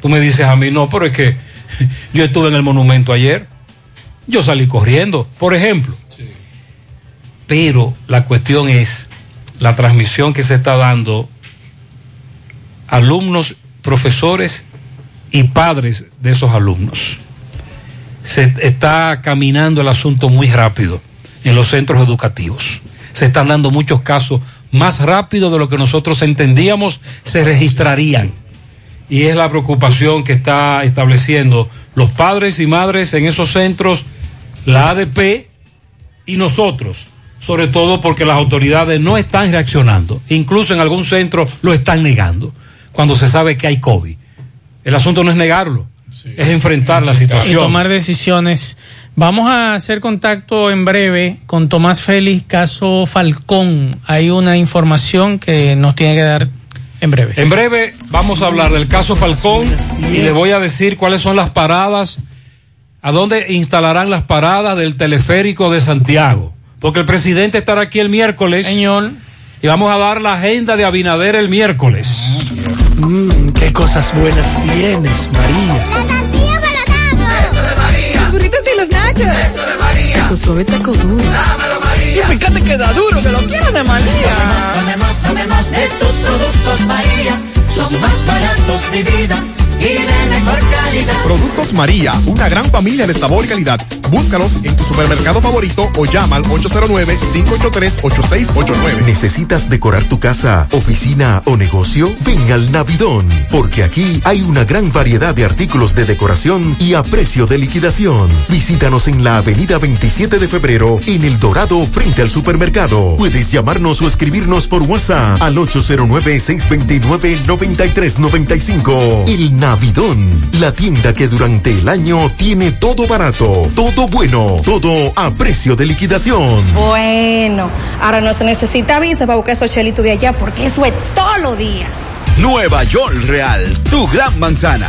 Tú me dices a mí, no, pero es que yo estuve en el monumento ayer, yo salí corriendo, por ejemplo. Pero la cuestión es la transmisión que se está dando alumnos, profesores y padres de esos alumnos. Se está caminando el asunto muy rápido en los centros educativos. Se están dando muchos casos más rápido de lo que nosotros entendíamos se registrarían. Y es la preocupación que está estableciendo los padres y madres en esos centros, la ADP y nosotros, sobre todo porque las autoridades no están reaccionando. Incluso en algún centro lo están negando cuando se sabe que hay COVID. El asunto no es negarlo, es enfrentar la situación. Y tomar decisiones. Vamos a hacer contacto en breve con Tomás Félix, caso Falcón. Hay una información que nos tiene que dar en breve. En breve vamos a hablar del caso Falcón y le voy a decir cuáles son las paradas, a dónde instalarán las paradas del teleférico de Santiago. Porque el presidente estará aquí el miércoles. Señor. Y vamos a dar la agenda de Abinader el miércoles. Mmm, qué cosas buenas tienes, María. La tortilla para Eso de María. Los burritos y los nachos. Eso de María. Tu suave taco duro. Dámelo, María. Y fíjate que da duro, que lo quiero de María. Tomemos, tomemos de tus productos, María. Son más baratos de vida y de mejor calidad. Productos María, una gran familia de sabor y calidad. Búscalos en tu supermercado favorito o llama al 809-583-8689. ¿Necesitas decorar tu casa, oficina o negocio? Ven al Navidón, porque aquí hay una gran variedad de artículos de decoración y a precio de liquidación. Visítanos en la avenida 27 de febrero, en El Dorado, frente al supermercado. Puedes llamarnos o escribirnos por WhatsApp al 809-629-9395. El Navidón, la tienda que durante el año tiene todo barato, todo bueno, todo a precio de liquidación. Bueno, ahora no se necesita visa para buscar esos chelitos de allá porque eso es todo lo día. Nueva York Real, tu gran manzana.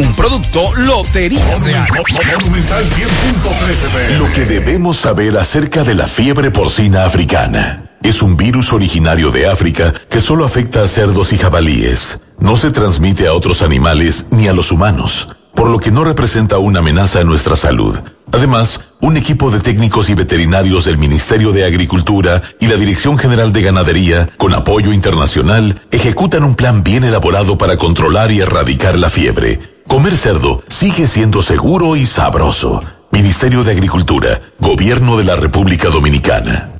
Un producto Lotería Real. Lo que debemos saber acerca de la fiebre porcina africana. Es un virus originario de África que solo afecta a cerdos y jabalíes. No se transmite a otros animales ni a los humanos, por lo que no representa una amenaza a nuestra salud. Además, un equipo de técnicos y veterinarios del Ministerio de Agricultura y la Dirección General de Ganadería, con apoyo internacional, ejecutan un plan bien elaborado para controlar y erradicar la fiebre. Comer cerdo sigue siendo seguro y sabroso. Ministerio de Agricultura, Gobierno de la República Dominicana.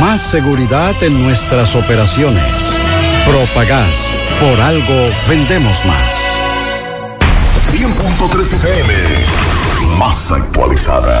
Más seguridad en nuestras operaciones. Propagás. Por algo vendemos más. 100.3 FM. Más actualizada.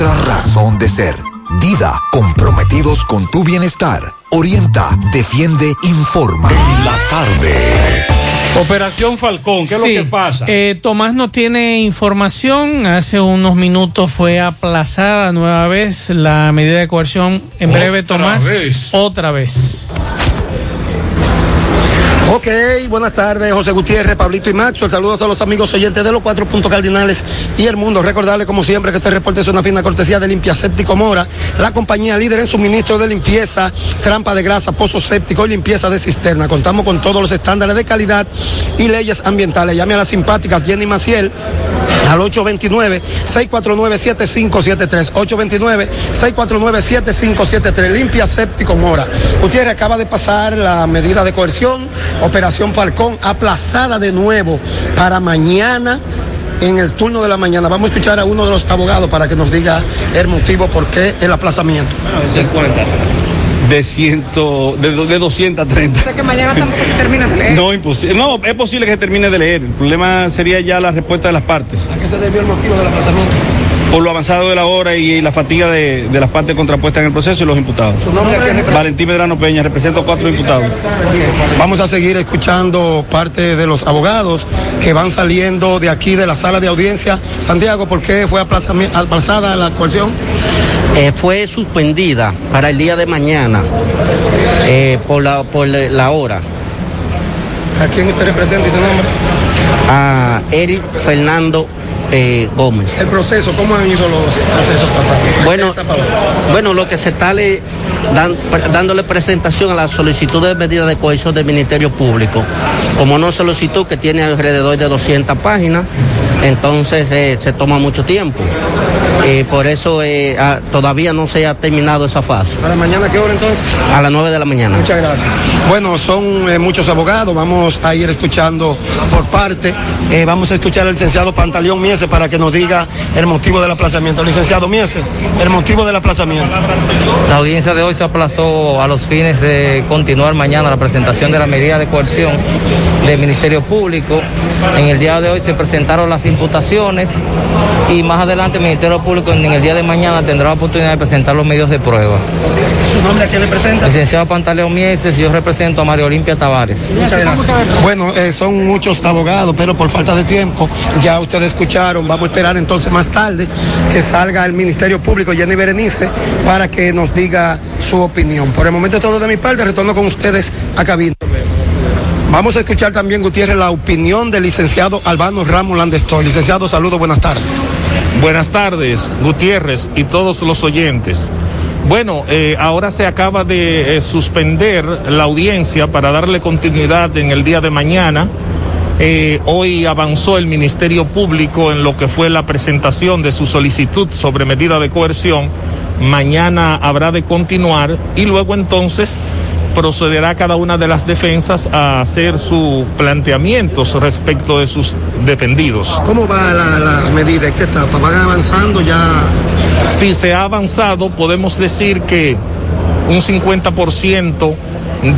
razón de ser. Dida, comprometidos con tu bienestar. Orienta, defiende, informa. En la tarde. Operación Falcón, ¿qué es Sí, lo que pasa? eh, Tomás no tiene información. Hace unos minutos fue aplazada nueva vez la medida de coerción. En breve, Otra Tomás. vez. Otra vez. Ok, buenas tardes, José Gutiérrez, Pablito y Maxo. Saludos a los amigos oyentes de los cuatro puntos cardinales y el mundo. Recordarles, como siempre, que este reporte es una fina cortesía de Limpia Séptico Mora, la compañía líder en suministro de limpieza, trampa de grasa, pozo séptico y limpieza de cisterna. Contamos con todos los estándares de calidad y leyes ambientales. Llame a las simpáticas Jenny Maciel al 829-649-7573. 829-649-7573. Limpia Séptico Mora. Gutiérrez acaba de pasar la medida de coerción, Operación Falcón, aplazada de nuevo para mañana en el turno de la mañana. Vamos a escuchar a uno de los abogados para que nos diga el motivo por qué el aplazamiento. de, ciento, de, do- de 230. que mañana tampoco se termina de leer. No, imposible. No, es posible que se termine de leer. El problema sería ya la respuesta de las partes. ¿A qué se debió el motivo del aplazamiento? Por lo avanzado de la hora y, la fatiga de, de las partes contrapuestas en el proceso y los imputados. ¿Su nombre? Valentín Medrano Peña, represento a cuatro imputados. Vamos a seguir escuchando parte de los abogados que van saliendo de aquí de la sala de audiencia. Santiago, ¿por qué fue aplazada la coerción? Eh, fue suspendida para el día de mañana eh, por, la, por la hora. ¿A quién usted representa y su nombre? A Eric Fernando eh, Gómez. El proceso, ¿cómo han ido los procesos pasados? Bueno, bueno, lo que se está le- dan- dándole presentación a la solicitud de medida de cohesión del Ministerio Público. Como no solicitud que tiene alrededor de 200 páginas, entonces eh, se toma mucho tiempo. Eh, por eso eh, ah, todavía no se ha terminado esa fase. ¿Para mañana qué hora entonces? A las 9 de la mañana. Muchas gracias. Bueno, son eh, muchos abogados, vamos a ir escuchando por parte. Eh, vamos a escuchar al licenciado Pantaleón Mieses para que nos diga el motivo del aplazamiento. Licenciado Mieses, el motivo del aplazamiento. La audiencia de hoy se aplazó a los fines de continuar mañana la presentación de la medida de coerción del Ministerio Público. En el día de hoy se presentaron las imputaciones y más adelante el Ministerio Público en el día de mañana tendrá la oportunidad de presentar los medios de prueba. ¿Su nombre a quién le presenta? Licenciado Pantaleón Mieses, yo represento a María Olimpia Tavares. Muchas gracias. Bueno, eh, son muchos abogados, pero por falta de tiempo, ya ustedes escucharon, vamos a esperar entonces más tarde que salga el Ministerio Público, Jenny Berenice, para que nos diga su opinión. Por el momento todo de mi parte, retorno con ustedes a cabina. Vamos a escuchar también, Gutiérrez, la opinión del licenciado Albano Ramos Landestoy. Licenciado, saludos, buenas tardes. Buenas tardes, Gutiérrez y todos los oyentes. Bueno, eh, ahora se acaba de eh, suspender la audiencia para darle continuidad en el día de mañana. Eh, hoy avanzó el Ministerio Público en lo que fue la presentación de su solicitud sobre medida de coerción. Mañana habrá de continuar y luego entonces procederá cada una de las defensas a hacer sus planteamientos respecto de sus defendidos. ¿Cómo va la, la medida? ¿En qué etapa? ¿Van avanzando ya? Si se ha avanzado, podemos decir que un 50%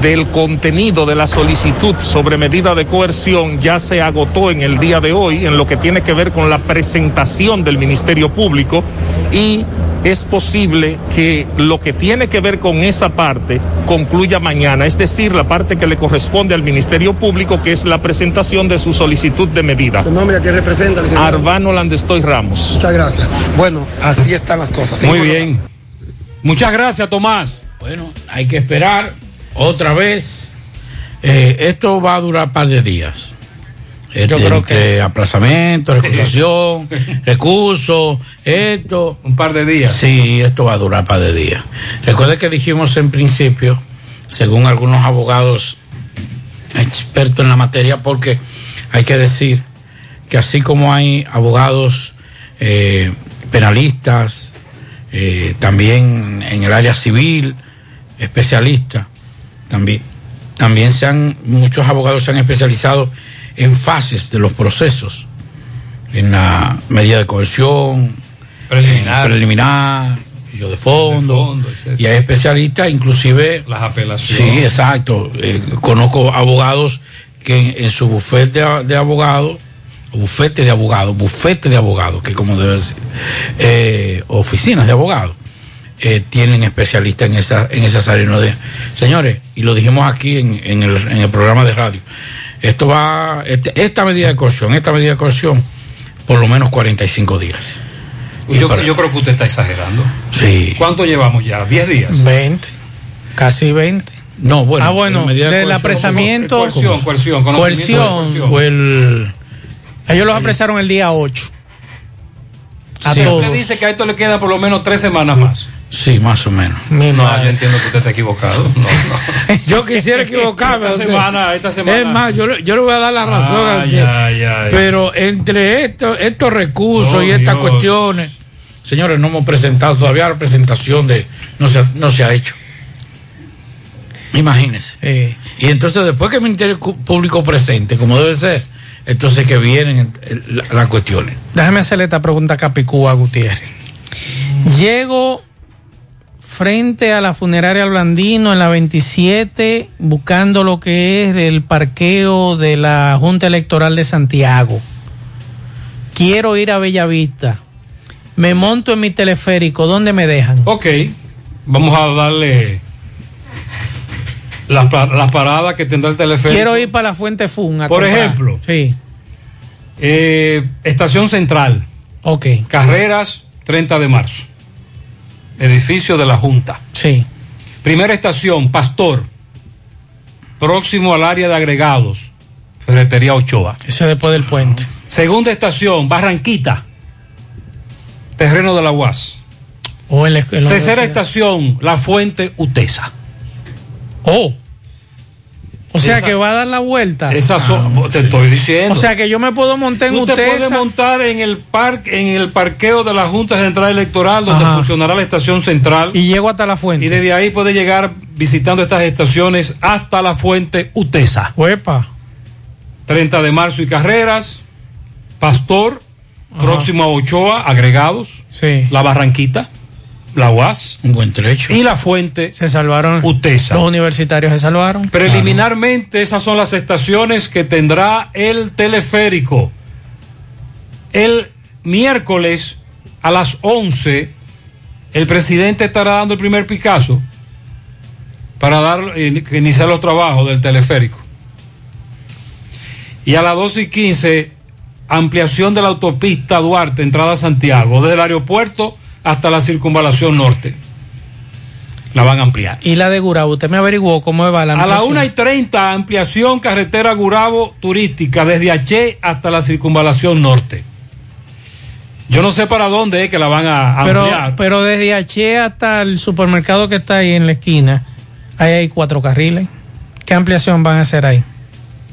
del contenido de la solicitud sobre medida de coerción ya se agotó en el día de hoy en lo que tiene que ver con la presentación del Ministerio Público y es posible que lo que tiene que ver con esa parte concluya mañana, es decir, la parte que le corresponde al Ministerio Público, que es la presentación de su solicitud de medida. ¿Su nombre a quién representa, licenciado? Arbano Landestoy Ramos. Muchas gracias. Bueno, así están las cosas. Muy bien. Muchas gracias, Tomás. Bueno, hay que esperar otra vez. Eh, esto va a durar un par de días. Este, Yo creo que entre es- aplazamiento, recusación, recurso, esto. Un par de días. Sí, esto va a durar un par de días. Recuerde que dijimos en principio, según algunos abogados expertos en la materia, porque hay que decir que así como hay abogados eh, penalistas, eh, también en el área civil, especialistas, también, también se han, muchos abogados se han especializado en fases de los procesos, en la medida de coerción, Preliminar. en preliminar, juicio de fondo, y hay especialistas, inclusive Las apelaciones. Sí, exacto. Eh, conozco abogados que en, en su bufete de, de abogados, bufete de abogados, bufete de abogados, que como debe decir, eh, oficinas de abogados, eh, tienen especialistas en, esa, en esas áreas. No de- señores, y lo dijimos aquí en, en el, en el programa de radio, Esto va, este- esta medida de coerción, esta medida de coerción, por lo menos 45 días. Yo, yo creo que usted está exagerando. Sí. ¿Cuánto llevamos ya? ¿10 días? 20, casi 20. No, bueno. ah, bueno, de del apresamiento. Coerción, coerción, Coerción. coerción. Fue el. Ellos los apresaron el día 8. A Sí, todos. Usted dice que a esto le queda por lo menos tres semanas más. Sí, más o menos. Mi no, madre. yo entiendo que usted está equivocado. No, no. Yo quisiera equivocarme. Esta semana, esta semana. Es más, yo, le- yo le voy a dar la razón. a ay. Pero entre estos, estos recursos Oh, y estas Dios. cuestiones, señores, no hemos presentado todavía la presentación de. No se, no se ha hecho. Imagínense. Eh, Y entonces, después que el Ministerio Público presente, como debe ser, entonces que vienen eh, la- las cuestiones. déjame hacerle esta pregunta a Capicúa Gutiérrez. Llego frente a la funeraria Blandino en la 27 buscando lo que es el parqueo de la Junta Electoral de Santiago. Quiero ir a Bellavista. Me monto en mi teleférico. ¿Dónde me dejan? Ok, vamos a darle las, las paradas que tendrá el teleférico. Quiero ir para la Fuente Fun. Por comprar. ejemplo. Sí. Eh, estación Central. Ok. Carreras, 30 de marzo. Edificio de la Junta. Sí. Primera estación, Pastor. Próximo al área de agregados. Ferretería Ochoa. Eso es después del puente. Segunda estación, Barranquita. Terreno de la UAS. O en la, en la Tercera estación, La Fuente Utesa. Oh. O sea Esa- que va a dar la vuelta. Esas son, te estoy diciendo. O sea que yo me puedo montar en te usted. puedes montar en el parque, en el parqueo de la Junta Central Electoral, donde Ajá. funcionará la estación central. Y llego hasta la fuente. Y desde ahí puede llegar visitando estas estaciones hasta la fuente Utesa. Huepa. 30 de marzo y carreras. Pastor, próximo a Ochoa, agregados. Sí. La Barranquita, la UAS. Un buen trecho. Y la fuente Se salvaron. Utesa. Los universitarios se salvaron. Preliminarmente, esas son las estaciones que tendrá el teleférico. El miércoles a las 11, el presidente estará dando el primer Picasso para dar, eh, iniciar los trabajos del teleférico. Y a las 12 y 15, ampliación de la autopista Duarte, entrada a Santiago, desde el aeropuerto hasta la circunvalación norte. La van a ampliar. Y la de Gurabo, usted me averiguó cómo va la A la ampliación? 1 y 30, ampliación carretera Gurabo turística desde H hasta la circunvalación norte. Yo no sé para dónde es que la van a pero, ampliar. pero desde H hasta el supermercado que está ahí en la esquina, ahí hay cuatro carriles. ¿Qué ampliación van a hacer ahí?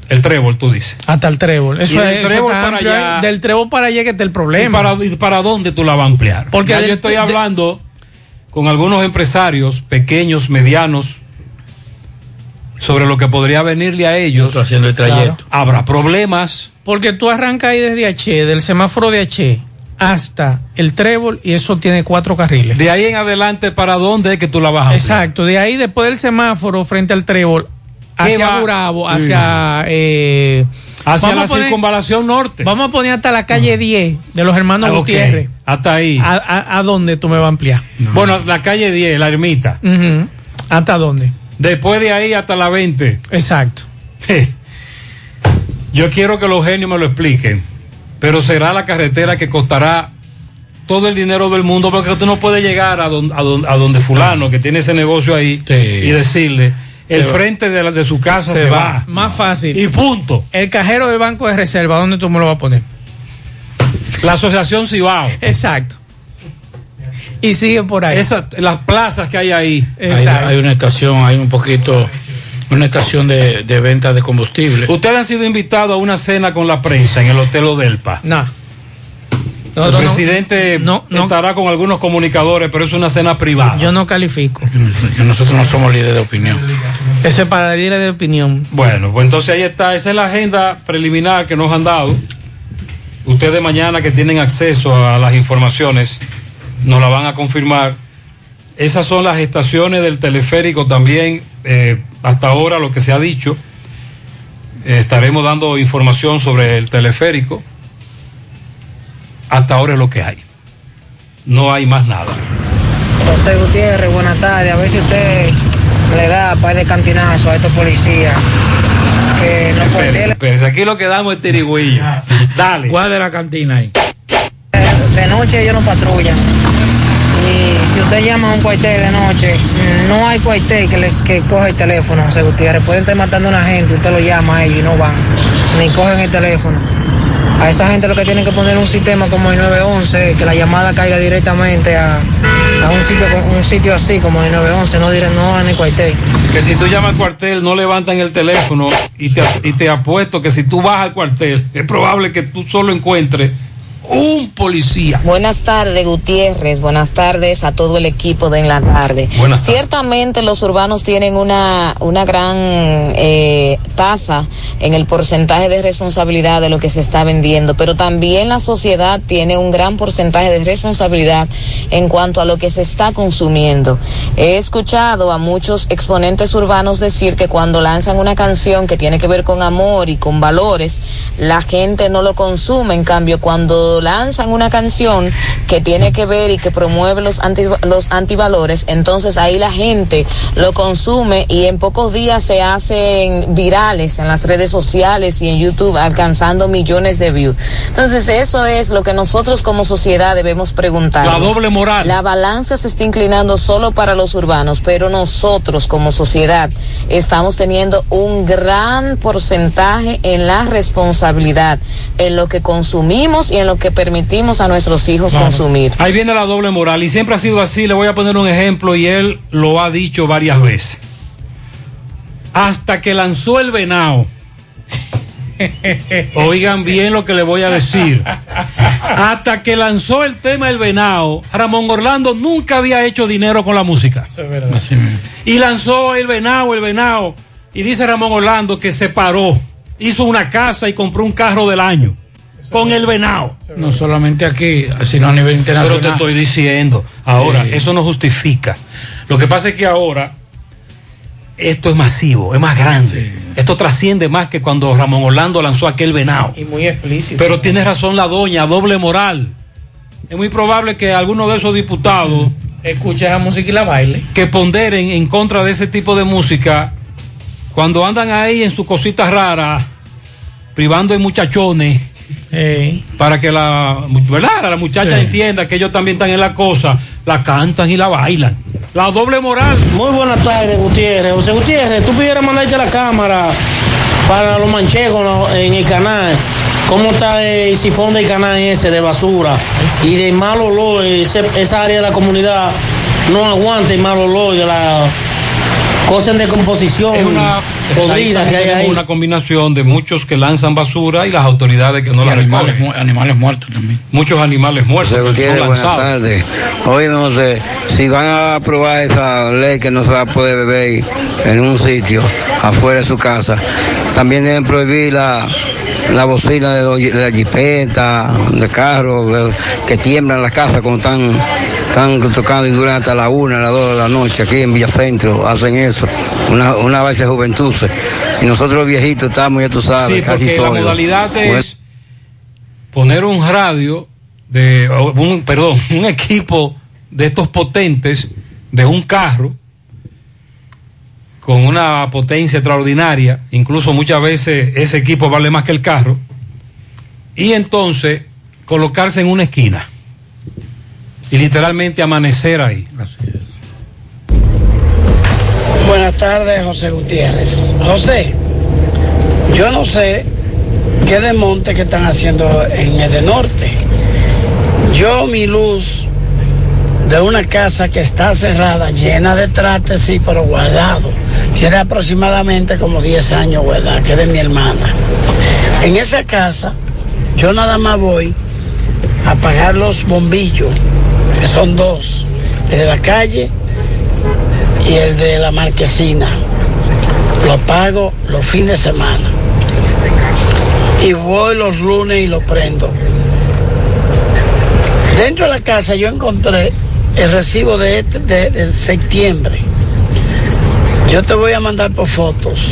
El trébol, tú dices. Hasta el trébol. Eso es, eso trébol para amplio allá-. Del trébol para allá que está el ¿Y problema. para, y para dónde tú la vas a ampliar? Porque Ya del- yo estoy de- hablando con algunos empresarios pequeños, medianos, sobre lo que podría venirle a ellos. haciendo el trayecto. Habrá problemas. Porque tú arrancas ahí desde H, del semáforo de H hasta el trébol y eso tiene cuatro carriles. De ahí en adelante, ¿para dónde es que tú la vas a ampliar? Exacto, de ahí después del semáforo frente al trébol, ¿Qué hacia Sí. hacia... eh, Hacia la poner- circunvalación norte. Vamos a poner hasta la calle 10 de los hermanos Ah. Gutiérrez. Hasta ahí. ¿A, a, a dónde tú me vas a ampliar? Bueno, la calle 10, la ermita. ¿Hasta dónde? Después de ahí hasta la 20. Exacto. Yo quiero que los genios me lo expliquen. Pero será la carretera que costará todo el dinero del mundo porque tú no puedes llegar a donde, a donde, a donde fulano que tiene ese negocio ahí y decirle el frente de, la- de su casa se, va. Más fácil. Y punto. El cajero del banco de reserva, ¿dónde tú me lo vas a poner? La asociación Cibao. Exacto. Y sigue por ahí. Esa- las plazas que hay ahí. Hay, hay una estación, hay un poquito, una estación de, de venta de combustible. Ustedes han sido invitados a una cena con la prensa en el Hotel Odelpa. No. el presidente estará con algunos comunicadores, pero es una cena privada. Yo no califico. Nosotros no somos líderes de opinión. Eso es para líderes de opinión. Bueno, pues entonces ahí está, esa es la agenda preliminar que nos han dado. Ustedes mañana que tienen acceso a las informaciones nos la van a confirmar. Esas son las estaciones del teleférico también, eh, hasta ahora lo que se ha dicho. Eh, estaremos dando información sobre el teleférico. Hasta ahora es lo que hay. No hay más nada. José Gutiérrez, buenas tardes. A ver si usted le da par de cantinazo a estos policías. Que no espérese, aquí lo que damos es tirigüillo. Dale. ¿Cuál es la cantina ahí? de noche ellos no patrullan. Y si usted llama a un cuartel de noche, no hay cuartel que, le, que coge el teléfono, José Gutiérrez. Pueden estar matando a una gente, usted lo llama a ellos y no van, ni cogen el teléfono. A esa gente lo que tienen que poner un sistema como el 911, que la llamada caiga directamente a, a un, sitio, un sitio así como el 911, no, dire, no a ni cuartel. Que si tú llamas al cuartel, no levantan el teléfono y te, y te apuesto que si tú vas al cuartel, es probable que tú solo encuentres un policía. Buenas tardes, Gutiérrez. Buenas tardes a todo el equipo de En la Tarde. Buenas tardes. Ciertamente los urbanos tienen una, una gran eh, tasa en el porcentaje de responsabilidad de lo que se está vendiendo, pero también la sociedad tiene un gran porcentaje de responsabilidad en cuanto a lo que se está consumiendo. He escuchado a muchos exponentes urbanos decir que cuando lanzan una canción que tiene que ver con amor y con valores, la gente no lo consume. En cambio, cuando lanzan una canción que tiene que ver y que promueve los, anti, los antivalores, entonces ahí la gente lo consume y en pocos días se hacen virales en las redes sociales y en YouTube, alcanzando millones de views. Entonces eso es lo que nosotros como sociedad debemos preguntar. La doble moral. La balanza se está inclinando solo para los urbanos, pero nosotros como sociedad estamos teniendo un gran porcentaje en la responsabilidad, en lo que consumimos y en lo que permitimos a nuestros hijos Claro. consumir. Ahí viene la doble moral y siempre ha sido así. Le voy a poner un ejemplo y él lo ha dicho varias veces. Hasta que lanzó el venado. Oigan bien lo que le voy a decir. Hasta que lanzó el tema El Venado, Ramón Orlando nunca había hecho dinero con la música. Y lanzó El Venado, El Venado. Y dice Ramón Orlando que se paró, hizo una casa y compró un carro del año. Con El Venado. No solamente aquí, sino a nivel internacional. Pero te estoy diciendo, ahora, eso no justifica. Lo que pasa es que ahora esto es masivo, es más grande. Esto trasciende más que cuando Ramón Orlando lanzó aquel venado. Y muy explícito. Pero tiene razón la doña, doble moral. Es muy probable que alguno de esos diputados escuche esa música y la baile. Que ponderen en contra de ese tipo de música cuando andan ahí en sus cositas raras, privando de muchachones. Para que la, ¿verdad? la muchacha Sí. entienda que ellos también están en la cosa, la cantan y la bailan. La doble moral. Muy buenas tardes, Gutiérrez. José Gutiérrez, tú pudieras mandarte la cámara para los manchegos en el canal. ¿Cómo está el sifón del canal ese de basura? Y de mal olor, ese- esa área de la comunidad no aguanta el mal olor de la cosa en decomposición Es una podrida que hay ahí. una combinación de muchos que lanzan basura y las autoridades que no la animales recogen. animales muertos también. Muchos animales muertos. José Gutiérrez, buenas tardes. Oye, no sé, si van a aprobar esa ley que no se va a poder beber en un sitio afuera de su casa, también deben prohibir la, la bocina de, los- de la jipeta, de carros de- que tiemblan la casa cuando están, están tocando y duran hasta la una, las dos de la noche aquí en Villacentro, hacen eso, una, una base de juventud. Y nosotros los viejitos estamos, ya tú sabes, Sí, casi porque la modalidad es poner un radio de, un, perdón, un equipo de estos potentes de un carro con una potencia extraordinaria, incluso muchas veces ese equipo vale más que el carro, y entonces colocarse en una esquina y literalmente amanecer ahí. Así es. Buenas tardes, José Gutiérrez. José, yo no sé qué desmonte que están haciendo en el de norte. Yo mi luz de una casa que está cerrada, llena de trastes, sí, pero guardado. Tiene aproximadamente como 10 años guardada, que es de mi hermana. En esa casa, yo nada más voy a apagar los bombillos, son dos, el de la calle y el de la marquesina. Lo pago los fines de semana. Y voy los lunes y lo prendo. Dentro de la casa yo encontré el recibo de, este- de- de septiembre. Yo te voy a mandar por fotos.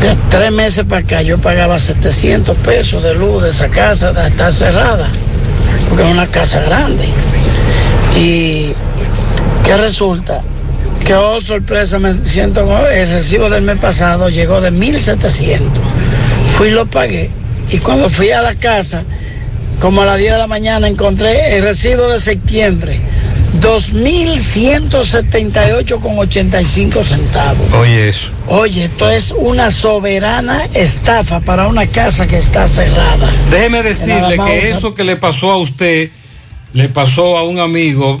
De tres meses para acá yo pagaba 700 pesos de luz de esa casa, de estar cerrada, porque es una casa grande. Y ¿qué resulta? Que oh sorpresa, me siento el recibo del mes pasado llegó de 1700. Fui y lo pagué. Y cuando fui a la casa, como a las 10 de la mañana, encontré el recibo de septiembre. 2.178,85 centavos. Oye, eso. Oye, esto es una soberana estafa para una casa que está cerrada. Déjeme decirle que eso que le pasó a usted, le pasó a un amigo,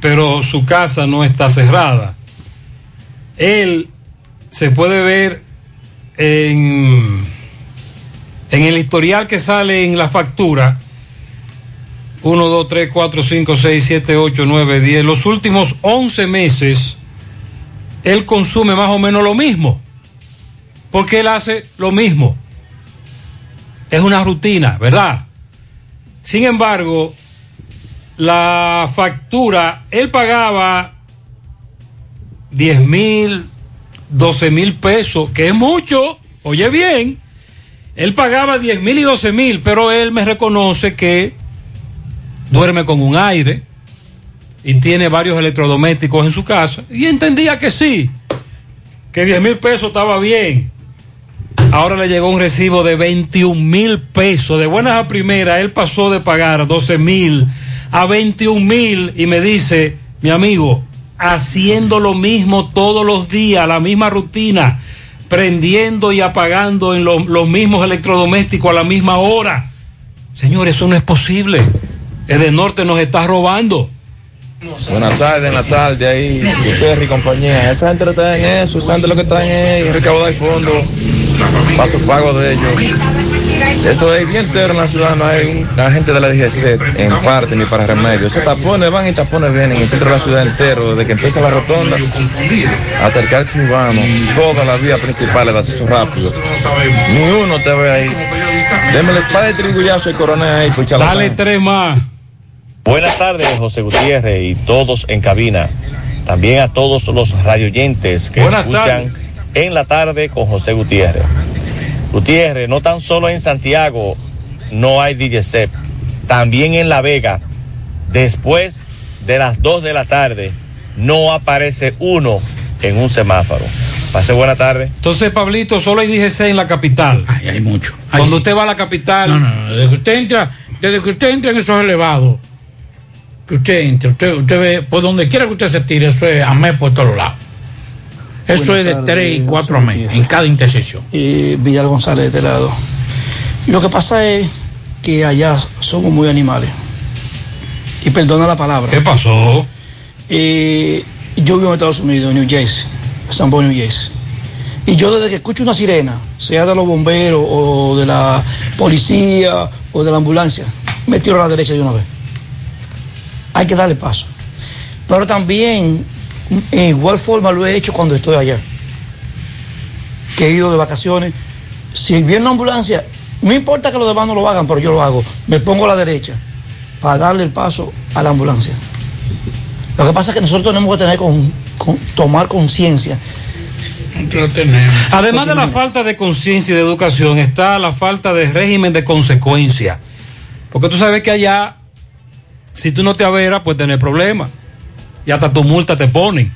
pero su casa no está cerrada. Él se puede ver en, en el historial que sale en la factura. 1, 2, 3, 4, 5, 6, 7, 8, 9, 10. Los últimos 11 meses, él consume más o menos lo mismo. Porque él hace lo mismo. Es una rutina, ¿verdad? Sin embargo, la factura, él pagaba 10 mil, 12 mil pesos, que es mucho, oye bien, él pagaba 10 mil y 12 mil, pero él me reconoce que duerme con un aire y tiene varios electrodomésticos en su casa, y entendía que sí, que 10 mil pesos estaba bien. Ahora le llegó un recibo de 21 mil pesos. De buenas a primeras, él pasó de pagar 12 mil a 21 mil y me dice, mi amigo, haciendo lo mismo todos los días, la misma rutina, prendiendo y apagando en lo- los mismos electrodomésticos a la misma hora. Señor, eso no es posible. El de norte nos está robando. Buenas tardes, en la tarde ahí, Gutiérrez y compañía. Esa gente está en eso, esa gente lo que está en es recaudar fondos, paso pago de ellos. Eso es bien entero en la ciudad, no hay un- la gente de la DGC en parte ni para remedio. Esos tapones van y tapones vienen en el centro de la ciudad entero, desde que empieza la rotonda hasta el urbano, todas las vías principales de acceso rápido. Ni uno te ve ahí. Démele par de trigullazo y coronel ahí, charlatán. Dale tres más. Buenas tardes, José Gutiérrez y todos en cabina. También a todos los radioyentes que Buenas escuchan en la tarde con José Gutiérrez. Gutiérrez, no tan solo en Santiago no hay DJSEP, también en La Vega, después de las 2 de la tarde, no aparece uno en un semáforo. Pase buena tarde. Entonces, Pablito, solo hay DGC en la capital. Ay, hay mucho. Cuando usted va a la capital. No, no, no, desde que usted entra, desde que usted entra en esos elevados, que usted entre, usted, usted ve, por donde quiera que usted se tire, eso es AME por todos lados. Eso Buenas es de tardes, 3 y 4 José AME, Gutiérrez. en cada intersección. y Villar González de este lado. Lo que pasa es que allá somos muy animales. Y perdona la palabra. ¿Qué pasó? Eh, yo vivo en Estados Unidos, en New Jersey, San Paul, New Jersey. Y yo desde que escucho una sirena, sea de los bomberos o de la policía o de la ambulancia, me tiro a la derecha de una vez. Hay que darle paso. Pero también, en igual forma lo he hecho cuando estoy allá. Que he ido de vacaciones. Si viene una ambulancia, no importa que los demás no lo hagan, pero yo lo hago. Me pongo a la derecha para darle el paso a la ambulancia. Lo que pasa es que nosotros tenemos que tener con, con- tomar conciencia. Además de la falta de conciencia y de educación, está la falta de régimen de consecuencia. Porque tú sabes que allá, si tú no te averas, puedes tener problemas. Y hasta tu multa te ponen.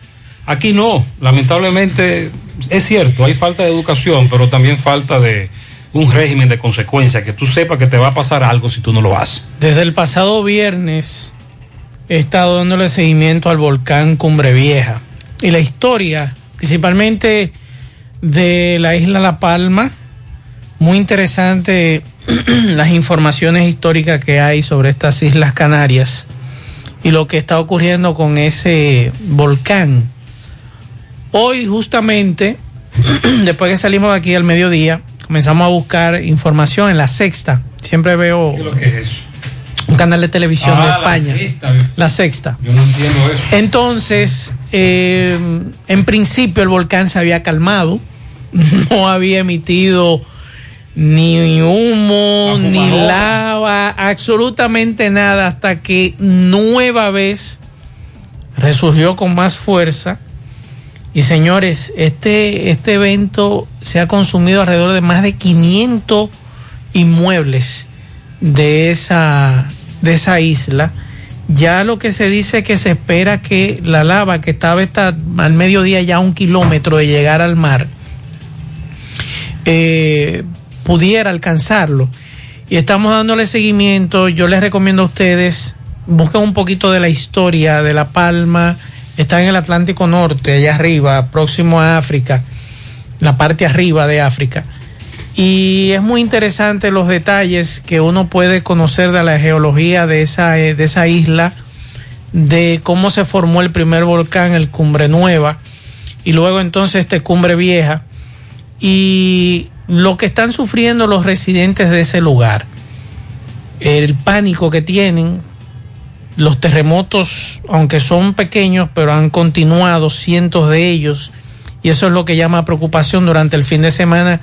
Aquí no, lamentablemente es cierto, hay falta de educación, pero también falta de un régimen de consecuencia, que tú sepas que te va a pasar algo si tú no lo haces. Desde el pasado viernes he estado dándole seguimiento al volcán Cumbre Vieja y la historia, principalmente de la isla La Palma, muy interesante las informaciones históricas que hay sobre estas islas Canarias y lo que está ocurriendo con ese volcán. Hoy justamente, después que salimos de aquí al mediodía, comenzamos a buscar información en la sexta. Siempre veo ¿Qué es lo que es eso? un canal de televisión Ah, de la España. sexta. La sexta. Yo no entiendo eso. Entonces, eh, en principio el volcán se había calmado, no había emitido ni humo, ni lava, absolutamente nada, hasta que nueva vez resurgió con más fuerza. Y señores, este, este evento se ha consumido alrededor de más de 500 inmuebles de esa, de esa isla Ya lo que se dice que se espera que la lava que estaba esta, al mediodía ya a un kilómetro de llegar al mar, eh, pudiera alcanzarlo. Y estamos dándole seguimiento. Yo les recomiendo a ustedes, busquen un poquito de la historia de La Palma. Está en el Atlántico Norte, allá arriba, próximo a África, la parte arriba de África. Y es muy interesante los detalles que uno puede conocer de la geología de esa, de esa isla, de cómo se formó el primer volcán, el Cumbre Nueva, y luego entonces este Cumbre Vieja, y lo que están sufriendo los residentes de ese lugar, el pánico que tienen, los terremotos, aunque son pequeños, pero han continuado cientos de ellos, y eso es lo que llama preocupación durante el fin de semana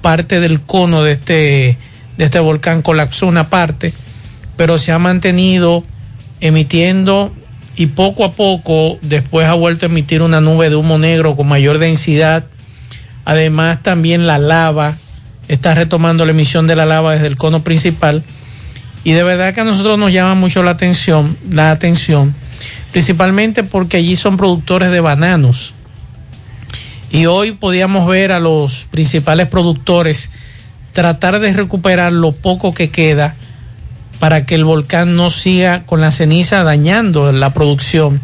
parte del cono de este, de este volcán colapsó una parte, pero se ha mantenido emitiendo y poco a poco después ha vuelto a emitir una nube de humo negro con mayor densidad. Además también la lava está retomando la emisión de la lava desde el cono principal y de verdad que a nosotros nos llama mucho la atención, la atención, principalmente porque allí son productores de bananos y hoy podíamos ver a los principales productores tratar de recuperar lo poco que queda para que el volcán no siga con la ceniza dañando la producción.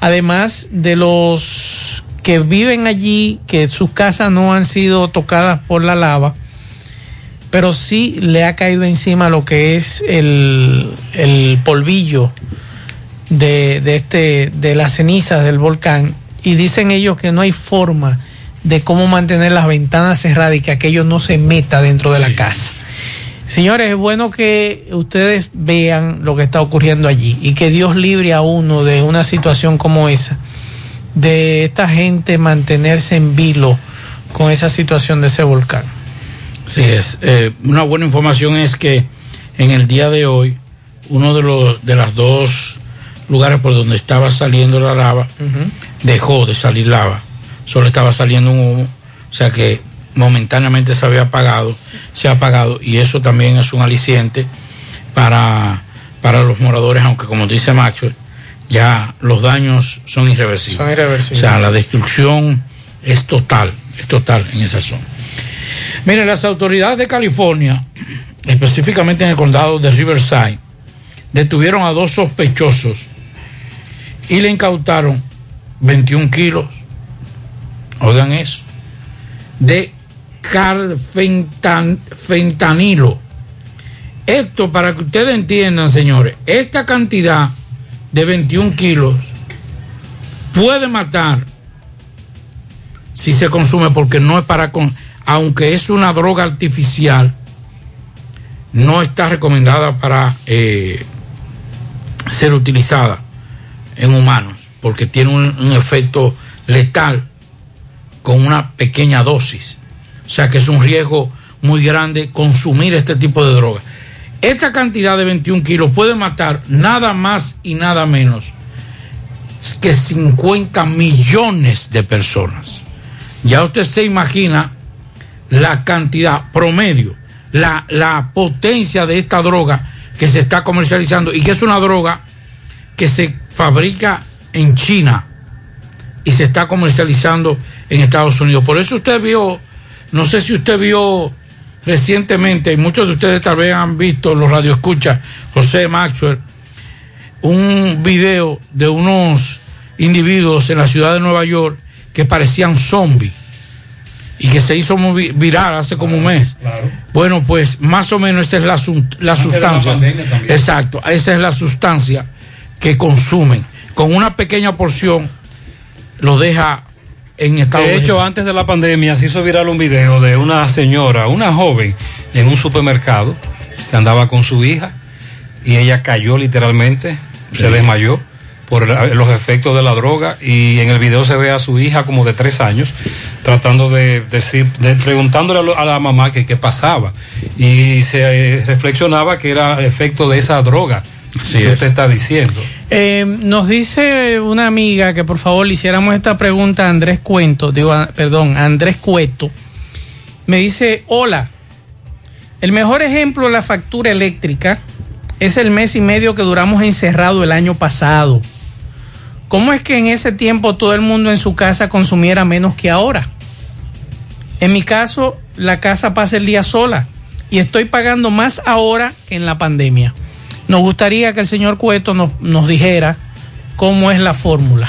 Además de los que viven allí, que sus casas no han sido tocadas por la lava, pero sí le ha caído encima lo que es el, el polvillo de, de, este, de las cenizas del volcán. Y dicen ellos que no hay forma de cómo mantener las ventanas cerradas y que aquello no se meta dentro de la casa. Señores, es bueno que ustedes vean lo que está ocurriendo allí y que Dios libre a uno de una situación como esa, de esta gente mantenerse en vilo con esa situación de ese volcán. Sí, es. Eh, una buena información es que en el día de hoy, uno de los de las dos lugares por donde estaba saliendo la lava, dejó de salir lava. Solo estaba saliendo un humo. O sea que momentáneamente se había apagado, se ha apagado. Y eso también es un aliciente para, para los moradores, aunque como dice Maxwell, ya los daños son irreversibles. Son irreversibles. O sea, la destrucción es total, es total en esa zona. Miren, las autoridades de California, específicamente en el condado de Riverside, detuvieron a dos sospechosos y le incautaron 21 kilos, oigan eso, de carfentanilo. Esto, para que ustedes entiendan, señores, esta cantidad de 21 kilos puede matar si se consume, porque no es para, con, aunque es una droga artificial, no está recomendada para eh, ser utilizada en humanos, porque tiene un, un, efecto letal con una pequeña dosis. O sea que es un riesgo muy grande consumir este tipo de droga. Esta cantidad de 21 kilos puede matar nada más y nada menos que 50 millones de personas. Ya usted se imagina la cantidad promedio, la, la potencia de esta droga que se está comercializando y que es una droga que se fabrica en China y se está comercializando en Estados Unidos. Por eso usted vio, no sé si usted vio recientemente, y muchos de ustedes tal vez han visto los radioescuchas, José Maxwell, un video de unos individuos en la ciudad de Nueva York que parecían zombies y que se hizo muy viral hace como un mes. Claro. Bueno, pues más o menos esa es la, la sustancia. La Exacto, esa es la sustancia que consumen. Con una pequeña porción lo deja en de hecho, antes de la pandemia se hizo viral un video de una señora, una joven, en un supermercado que andaba con su hija y ella cayó literalmente, sí. se desmayó por los efectos de la droga y en el video se ve a su hija como de tres años tratando de decir, de, preguntándole a la mamá que qué pasaba y se eh, reflexionaba que era efecto de esa droga Así que es. usted está diciendo. Eh, nos dice una amiga que por favor le hiciéramos esta pregunta a Andrés Cuento, digo, a, perdón, Andrés Cueto. Me dice, hola, el mejor ejemplo de la factura eléctrica es el mes y medio que duramos encerrado el año pasado. ¿Cómo es que en ese tiempo todo el mundo en su casa consumiera menos que ahora? En mi caso, la casa pasa el día sola y estoy pagando más ahora que en la pandemia. Nos gustaría que el señor Cueto nos, nos dijera cómo es la fórmula.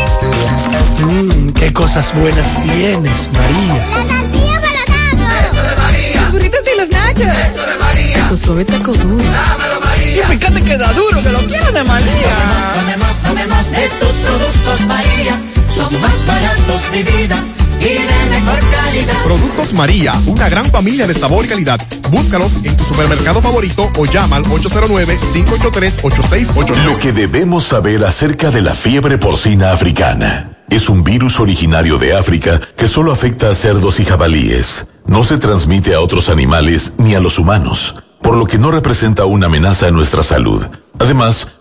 Mmm, qué cosas buenas tienes, María. Eso de María. Los burritos y los nachos. Eso de María. Tu suave taco duro. Dámelo, María. Y fíjate que da duro, que lo quiero de María. Tomemos, tomemos de tus productos, María. Son más baratos de vida. Productos María, una gran familia de sabor y calidad. Búscalos en tu supermercado favorito o llama al 809-583-8689. Lo que debemos saber acerca de la fiebre porcina africana. Es un virus originario de África que solo afecta a cerdos y jabalíes. No se transmite a otros animales ni a los humanos, por lo que no representa una amenaza a nuestra salud. Además,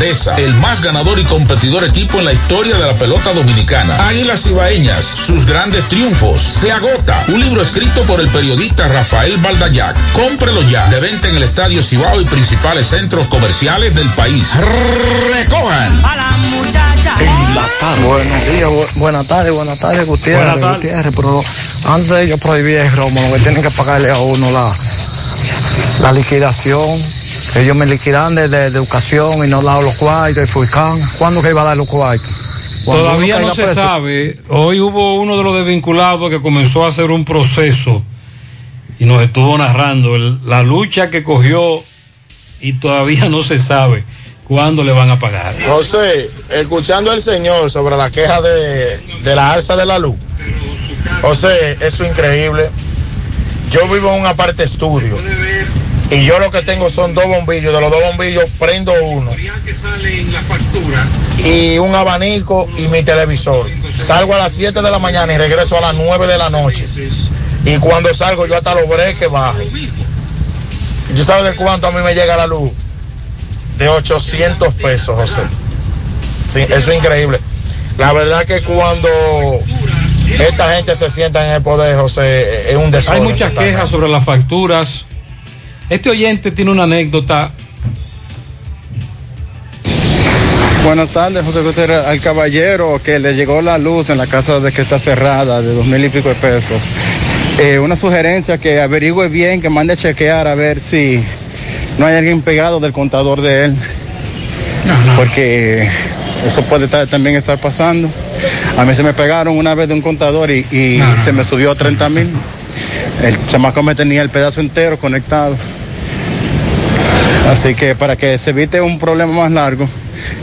grandeza, el más ganador y competidor equipo en la historia de la pelota dominicana. Águilas Ibaeñas, sus grandes triunfos. Se agota. Un libro escrito por el periodista Rafael Baldayac. Cómprelo ya. De venta en el Estadio Cibao y principales centros comerciales del país. Recojan. En la tarde. Buenos días, bu- buenas tardes, buenas tardes, Gutiérrez. Buenas tardes. Gutiérrez, pero antes de ellos prohibir el romo, lo que tienen que pagarle a uno la, la liquidación. Ellos me liquidan de, de, de educación y no dan los cuartos y Fulcán. ¿Cuándo que iba a dar los cuartos? Cuando Todavía no se preso. sabe. Hoy hubo uno de los desvinculados que comenzó a hacer un proceso y nos estuvo narrando el- la lucha que cogió y todavía no se sabe cuándo le van a pagar. José, escuchando al señor sobre la queja de, de la alza de la luz. José, eso es increíble. Yo vivo en un aparte estudio. Y yo lo que tengo son dos bombillos. De los dos bombillos prendo uno. Y un abanico y mi televisor. Salgo a las 7 de la mañana y regreso a las 9 de la noche. Y cuando salgo yo hasta los breques bajo. ¿Yo sabes de cuánto a mí me llega la luz? De 800 pesos, José. Sí, eso es increíble. La verdad que cuando esta gente se sienta en el poder, José, es un Hay desorden. muchas quejas sobre las facturas. Este oyente tiene una anécdota. Buenas tardes, José Gutiérrez. Al caballero que le llegó la luz en la casa de que está cerrada de dos mil y pico de pesos. Eh, una sugerencia que averigüe bien, que mande a chequear a ver si no hay alguien pegado del contador de él. Porque eso puede estar- también estar pasando. A mí se me pegaron una vez de un contador y, y se me subió a 30 mil. El chamaco me tenía el pedazo entero conectado. Así que para que se evite un problema más largo,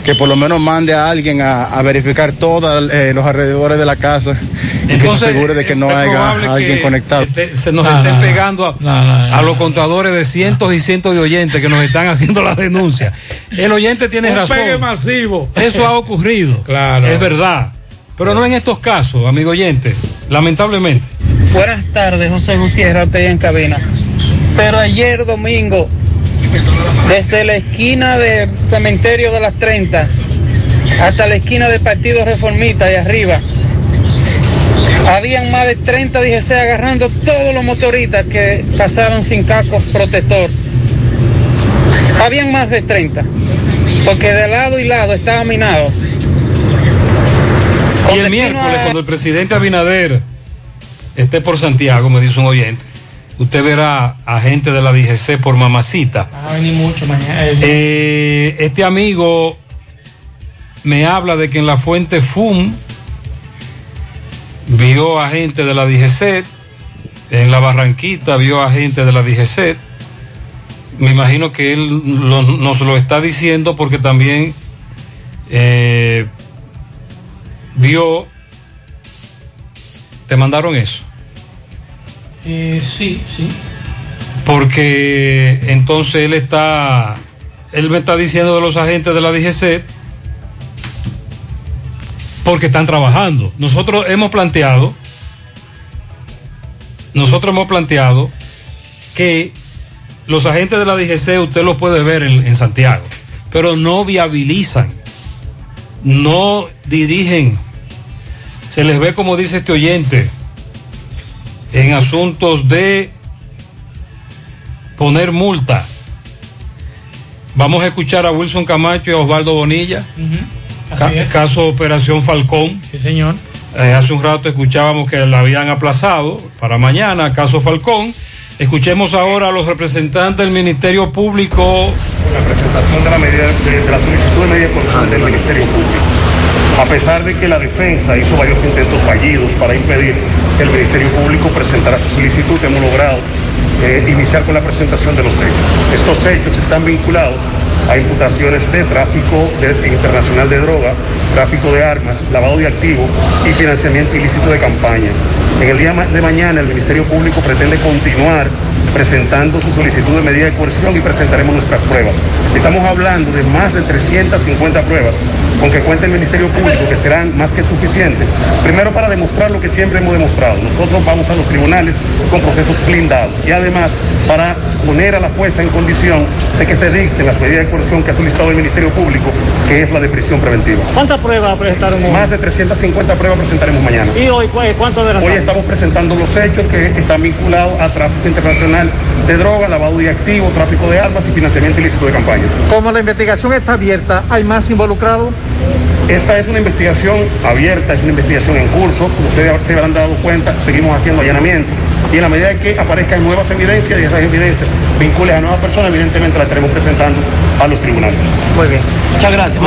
que por lo menos mande a alguien a, a verificar todos eh, los alrededores de la casa y que se Entonces, asegure de que no haya alguien que conectado. este- se nos No, estén no, no. pegando a, a los contadores de cientos y cientos de oyentes que nos están haciendo la denuncia. El oyente tiene Un razón. pegue masivo. Eso ha ocurrido. Claro. Es verdad. Pero no en estos casos, amigo oyente. Lamentablemente. Buenas tardes, José Gutiérrez, usted en cabina. Pero ayer domingo, desde la esquina del cementerio de las 30 hasta la esquina del Partido Reformista de arriba, habían más de 30 DGC agarrando todos los motoristas que pasaron sin casco protector. Habían más de 30, porque de lado y lado estaba minado. Y el miércoles, cuando el presidente Abinader esté por Santiago, me dice un oyente, usted verá a gente de la DGC por mamacita. Va a venir mucho mañana. eh, Eh, este amigo me habla de que en la fuente FUM vio a gente de la DGC, en la Barranquita vio a gente de la DGC. Me imagino que él lo- nos lo está diciendo porque también eh, vio, te mandaron eso. Eh, sí, sí. porque entonces él está, él me está diciendo de los agentes de la DGC, porque están trabajando. Nosotros hemos planteado, nosotros hemos planteado que los agentes de la DGC usted los puede ver en, en Santiago, pero no viabilizan, no dirigen, se les ve como dice este oyente, en asuntos de poner multa. Vamos a escuchar a Wilson Camacho y a Osvaldo Bonilla. Así Ca- es. Caso Operación Falcón. Sí, señor. Eh, hace un rato escuchábamos que la habían aplazado para mañana, caso Falcón. Escuchemos ahora a los representantes del Ministerio Público. la presentación de la, medida, de, de la solicitud de medida coerción del Ministerio Público. A pesar de que la defensa hizo varios intentos fallidos para impedir el Ministerio Público presentara su solicitud, hemos logrado eh, iniciar con la presentación de los hechos. Estos hechos están vinculados a imputaciones de tráfico internacional de droga, tráfico de armas, lavado de activos y financiamiento ilícito de campaña. En el día de mañana el Ministerio Público pretende continuar presentando su solicitud de medida de coerción y presentaremos nuestras pruebas. Estamos hablando de más de 350 pruebas con que cuenta el Ministerio Público, que serán más que suficientes. Primero para demostrar lo que siempre hemos demostrado. Nosotros vamos a los tribunales con procesos blindados y además para poner a la jueza en condición de que se dicten las medidas de coerción que ha solicitado el Ministerio Público, que es la de prisión preventiva. ¿Cuántas pruebas presentaron hoy? Más de 350 pruebas presentaremos mañana. ¿Y hoy cu- cuánto de las Hoy estamos presentando los hechos que están vinculados a tráfico internacional de droga, lavado de activos, tráfico de armas y financiamiento ilícito de campaña. Como la investigación está abierta, ¿hay más involucrados? Esta es una investigación abierta, es una investigación en curso. Como ustedes se habrán dado cuenta, seguimos haciendo allanamiento. Y en la medida en que aparezcan nuevas evidencias y esas evidencias vinculen a nuevas personas, evidentemente las estaremos presentando a los tribunales. Muy bien. Muchas gracias.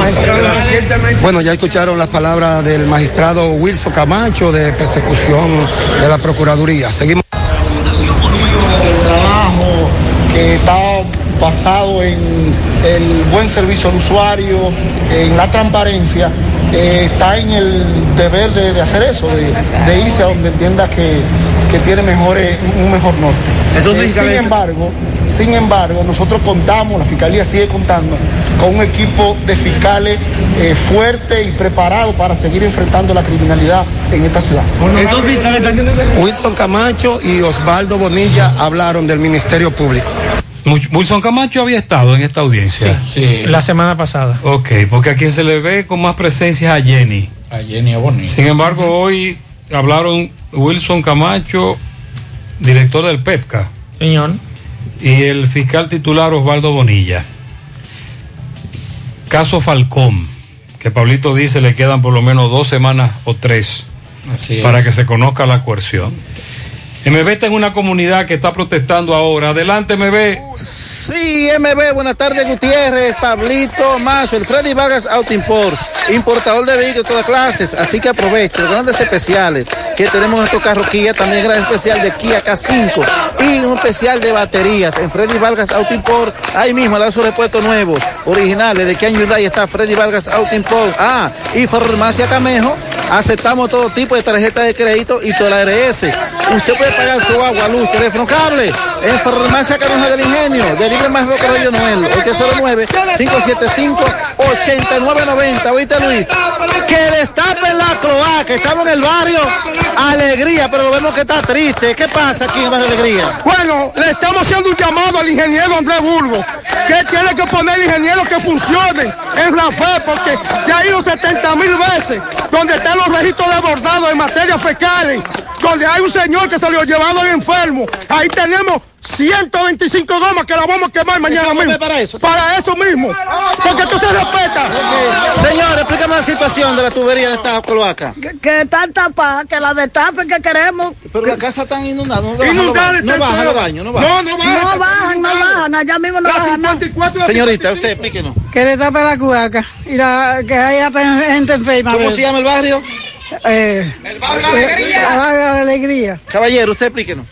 Bueno, ya escucharon las palabras del magistrado Wilson Camacho de persecución de la Procuraduría. Seguimos. el trabajo que está basado en el buen servicio al usuario, en la transparencia, eh, está en el deber de, de hacer eso, de, de irse a donde entienda que, que tiene mejores, un mejor norte. Entonces, Eh, sin embargo, sin embargo, nosotros contamos, la Fiscalía sigue contando con un equipo de fiscales eh, fuerte y preparado para seguir enfrentando la criminalidad en esta ciudad. Wilson Camacho y Osvaldo Bonilla hablaron del Ministerio Público. Wilson Camacho había estado en esta audiencia. Sí, la semana pasada. Ok, porque a quien se le ve con más presencia es a Jenny. A Jenny Aboni. Sin embargo, hoy hablaron Wilson Camacho, director del PEPCA. Señor. Y el fiscal titular Osvaldo Bonilla. Caso Falcón, que Pablito dice le quedan por lo menos dos semanas o tres Así es. para que se conozca la coerción. MB está en una comunidad que está protestando ahora. Adelante, MB. Sí, MB, buenas tardes, Gutiérrez, Pablito, Mazo, el Freddy Vargas Auto Import. Importador de vehículos de todas clases, así que aproveche los grandes especiales que tenemos en nuestro carro Kia, también gran especial de Kia K5 y un especial de baterías en Freddy Vargas Auto Import, ahí mismo de sus repuestos nuevos, originales, de Kia Hyundai está Freddy Vargas Auto Import, ah, y Farmacia Camejo, aceptamos todo tipo de tarjetas de crédito y toda la ARS. Usted puede pagar su agua, luz, teléfono, cable en Farmacia Camejo del Ingenio, de Libre Más Rocorrillo Noel, 809-575-8990. ¿Oíste, Luis? Que destapen la cloaca. Estamos en el barrio Alegría, pero lo vemos que está triste. ¿Qué pasa aquí en barrio Alegría? Bueno, le estamos haciendo un llamado al ingeniero Andrés Burgo, que tiene que poner ingenieros que funcionen en la fe, porque se ha ido 70 mil veces, donde están los registros de bordado en materia fecales, donde hay un señor que salió llevado al enfermo. Ahí tenemos 125 gomas que la vamos a quemar mañana mismo. para eso? Para eso mismo. Porque tú se respeta. Señor, explícame la situación de la tubería de esta cloaca. Que, que están tapadas, que la destapen que queremos. Pero la casa está inundada. No, Inundada no, baja los baños, no baja. No, no baja. No bajan, no bajan, allá mismo no La bajan. nada. 54 Señorita, usted explíquenos. Que le tape la cuaca y la, que haya gente enferma. ¿Cómo se llama el barrio? Eh, el barrio Alegría. Alegría. Caballero, usted explíquenos.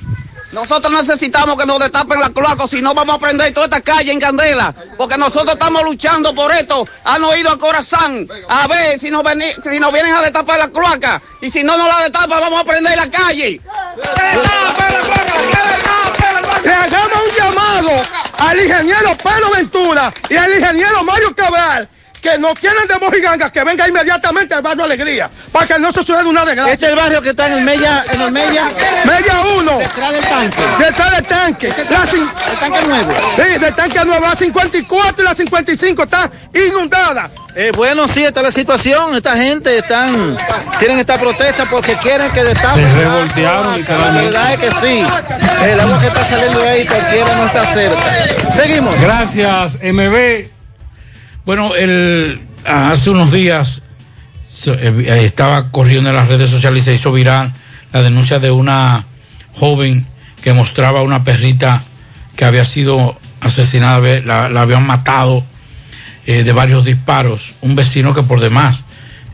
Nosotros necesitamos que nos destapen la cloaca, si no vamos a prender toda esta calle en candela, porque nosotros estamos luchando por esto. Han oído a corazón, a ver si nos, veni- si nos vienen a destapar la cloaca, y si no nos la destapan, vamos a prender la calle. Le hagamos un llamado al ingeniero Pedro Ventura y al ingeniero Mario Cabral que no quieren de mojiganga, que venga inmediatamente al barrio Alegría, para que no se suceda una desgracia. Este es el barrio que está en el Mella, en el Mella. Mella 1. Detrás del tanque. Detrás del tanque. La cin- El tanque nuevo. Sí, del tanque nuevo. La 54 y la 55 está inundada. Eh, bueno, sí, esta es la situación. Esta gente están, tienen esta protesta porque quieren que destapen. Se revoltearon, La verdad es que sí. El agua que está saliendo ahí cualquiera no está cerca. Seguimos. Gracias, MB. Bueno, el, hace unos días so- eh, estaba corriendo en las redes sociales y se hizo viral la denuncia de una joven que mostraba una perrita que había sido asesinada, la, la habían matado eh, de varios disparos. Un vecino que por demás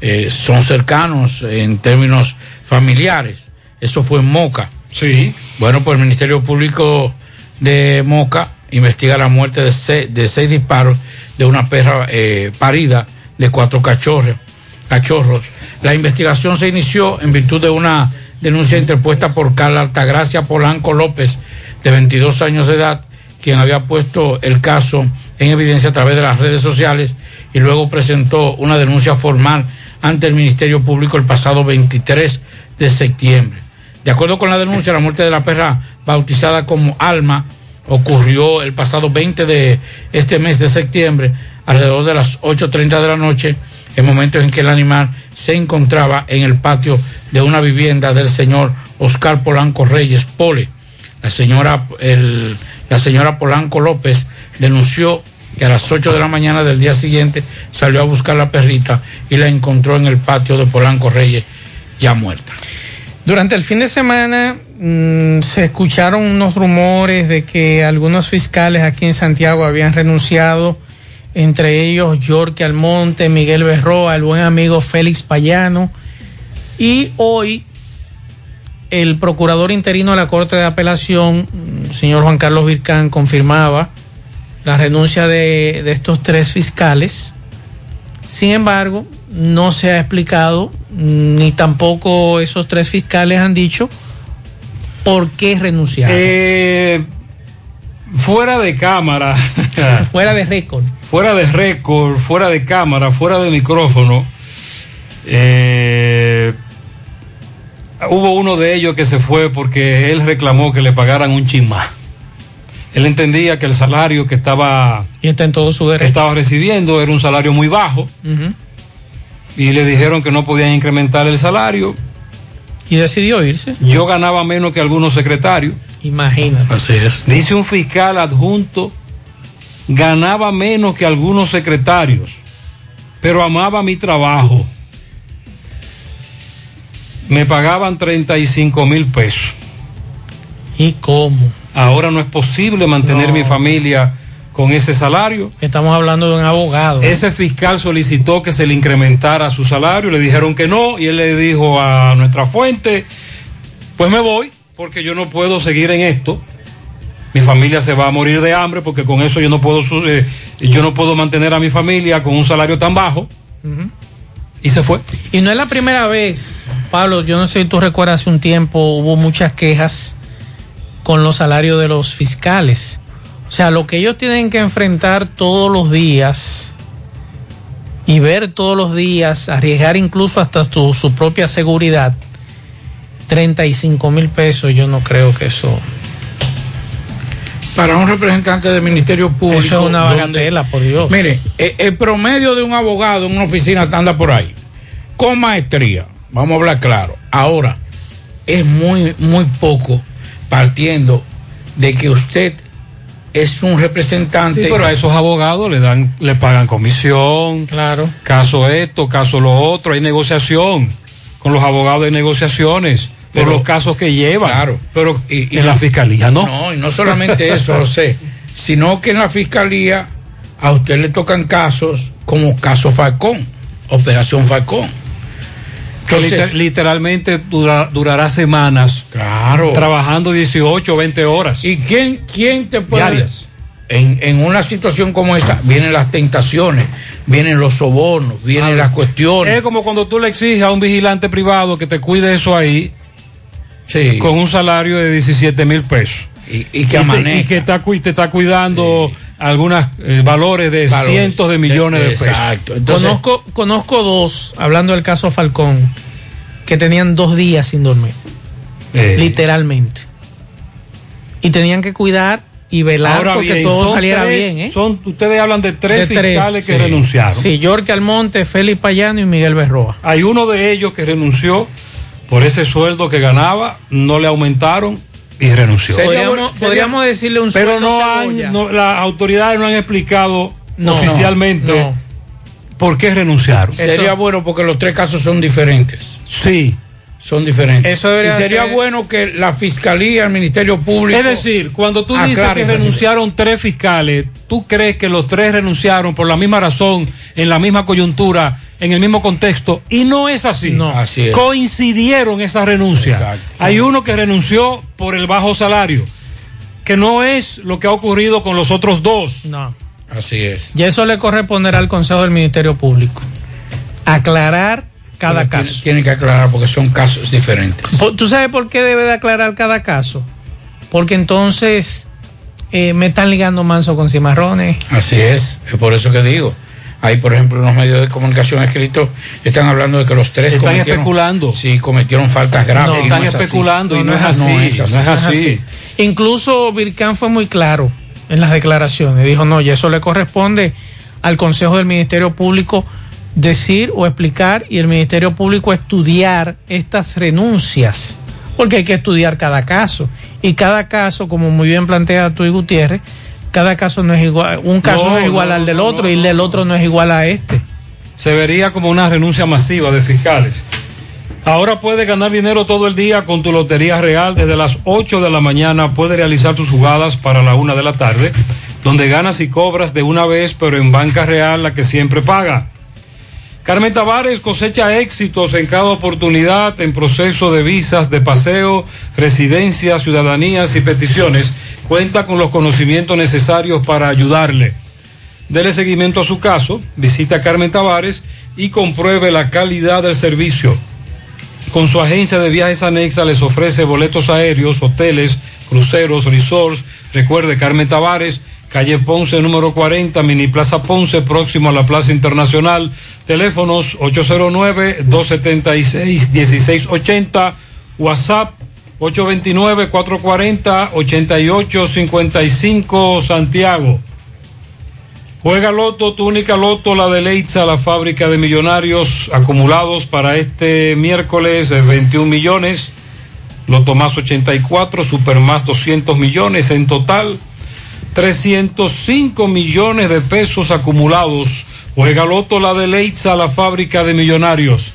eh, son cercanos en términos familiares. Eso fue en Moca. Sí. Bueno, pues el Ministerio Público de Moca investiga la muerte de seis, de seis disparos de una perra eh, parida de cuatro cachorros, cachorros. La investigación se inició en virtud de una denuncia interpuesta por Carla Altagracia Polanco López, de 22 años de edad, quien había puesto el caso en evidencia a través de las redes sociales y luego presentó una denuncia formal ante el Ministerio Público el pasado 23 de septiembre. De acuerdo con la denuncia, la muerte de la perra bautizada como Alma ocurrió el pasado 20 de este mes de septiembre, alrededor de las 8.30 de la noche, en momentos en que el animal se encontraba en el patio de una vivienda del señor Oscar Polanco Reyes Pole. La señora, el- la señora Polanco López denunció que a las 8 de la mañana del día siguiente salió a buscar la perrita y la encontró en el patio de Polanco Reyes ya muerta. Durante el fin de semana mm, se escucharon unos rumores de que algunos fiscales aquí en Santiago habían renunciado, entre ellos Yorque Almonte, Miguel Berroa, el buen amigo Félix Payano, y hoy el procurador interino de la Corte de Apelación, mm, señor Juan Carlos Vircán, confirmaba la renuncia de, de estos tres fiscales. Sin embargo, no se ha explicado, ni tampoco esos tres fiscales han dicho por qué renunciaron. Eh, fuera de cámara. fuera de récord. Fuera de récord, fuera de cámara, fuera de micrófono. eh, hubo uno de ellos que se fue porque él reclamó que le pagaran un chin más. Él entendía que el salario que estaba, Y está en todo su que estaba recibiendo era un salario muy bajo y le dijeron que no podían incrementar el salario. Y decidió irse. Yo ganaba menos que algunos secretarios. Imagínate. Así es. Dice un fiscal adjunto, ganaba menos que algunos secretarios, pero amaba mi trabajo. Me pagaban 35 mil pesos. ¿Y cómo? Ahora no es posible mantener No. mi familia con ese salario. Estamos hablando de un abogado. Ese fiscal solicitó que se le incrementara su salario, le dijeron que no, y él le dijo a nuestra fuente, pues me voy, porque yo no puedo seguir en esto. Mi familia se va a morir de hambre porque con eso yo no puedo eh, yo no puedo mantener a mi familia con un salario tan bajo. Y se fue. Y no es la primera vez, Pablo, yo no sé si tú recuerdas hace un tiempo hubo muchas quejas con los salarios de los fiscales. O sea, lo que ellos tienen que enfrentar todos los días y ver todos los días, arriesgar incluso hasta su, su propia seguridad, 35 mil pesos, yo no creo que eso... Para un representante del Ministerio Público. Eso es una donde- bagatela, por Dios. Mire, eh, el promedio de un abogado en una oficina anda por ahí, con maestría, vamos a hablar claro. Ahora, es muy, muy poco partiendo de que usted es un representante. Sí, pero a esos abogados le dan, le pagan comisión. Claro. Caso esto, caso lo otro, hay negociación. Con los abogados hay negociaciones por los casos que llevan. Claro. Pero Y- y en la fiscalía no. No, y no solamente eso, José, sino que en la fiscalía a usted le tocan casos como caso Falcón, Operación Falcón. Que Entonces- liter- literalmente dura- durará semanas. Claro. Trabajando 18 o 20 horas. ¿Y quién, quién te puede... Diarias. En, en una situación como esa vienen las tentaciones, vienen los sobornos, vienen las cuestiones. Es como cuando tú le exiges a un vigilante privado que te cuide eso ahí Sí. con un salario de 17 mil pesos. Y, y Y que te, amanezca. y que está, te está cuidando algunos valores de Valores. cientos de millones de, pesos. Exacto. Entonces, conozco, conozco dos, hablando del caso Falcón, que tenían dos días sin dormir, Eh, literalmente. Y tenían que cuidar y velar Ahora porque bien, todo saliera tres- bien. ¿eh? son- ustedes hablan de tres De tres, fiscales que sí. renunciaron. Sí, Jorge Almonte, Félix Payano y Miguel Berroa. Hay uno de ellos que renunció por ese sueldo que ganaba, no le aumentaron y renunció. Sería Podríamos, bueno- sería- podríamos decirle un Pero no cebolla. han, no- las autoridades no han explicado No, oficialmente no. por qué renunciaron. sería Eso- bueno porque los tres casos son diferentes. Sí. Son diferentes. Eso debería y sería ser- bueno que la fiscalía, el Ministerio Público. Es decir, cuando tú dices que renunciaron tres fiscales, ¿tú crees que los tres renunciaron por la misma razón, en la misma coyuntura, en el mismo contexto? Y no es así. No. Así es. Coincidieron esas renuncias. Exacto. Hay uno que renunció por el bajo salario, que no es lo que ha ocurrido con los otros dos. No. Así es. Y eso le corresponderá al Consejo del Ministerio Público. Aclarar cada Pero caso. Tiene, que aclarar porque son casos diferentes. ¿Tú sabes por qué debe de aclarar cada caso? Porque entonces eh, me están ligando manso con cimarrones. Así es. Es por eso que digo. Hay, por ejemplo, unos medios de comunicación escritos están hablando de que los tres Están cometieron- especulando. Sí, cometieron faltas graves. No, Están no es así. especulando y no, es así. No es así. No es así. Incluso Vircán fue muy claro en las declaraciones. Dijo, no, y eso le corresponde al Consejo del Ministerio Público decir o explicar y el Ministerio Público estudiar estas renuncias. Porque hay que estudiar cada caso. Y cada caso, como muy bien plantea tú y Gutiérrez, cada caso no es igual. Un caso no, No, es igual no, al del otro y el del otro no es igual a este. se vería como una renuncia masiva de fiscales. Ahora puedes ganar dinero todo el día con tu Lotería Real. Desde las 8 de la mañana puedes realizar tus jugadas para la 1 de la tarde, donde ganas y cobras de una vez, pero en Banca Real, la que siempre paga. Carmen Tavares cosecha éxitos en cada oportunidad en proceso de visas de paseo, residencias, ciudadanías y peticiones. Cuenta con los conocimientos necesarios para ayudarle. Dele seguimiento a su caso, visita a Carmen Tavares y compruebe la calidad del servicio. Con su agencia de viajes anexa les ofrece boletos aéreos, hoteles, cruceros, resorts. Recuerde Carmen Tavares, calle Ponce número 40, Mini Plaza Ponce, próximo a la Plaza Internacional. Teléfonos 809-276-1680, WhatsApp 829-440-8855 Santiago. Juega Loto, tu única Loto, la de Leitza, la fábrica de millonarios acumulados para este miércoles eh, 21 millones. Loto más 84, Super más 200 millones en total. 305 millones de pesos acumulados. Juega Loto, la de Leitza, la fábrica de millonarios.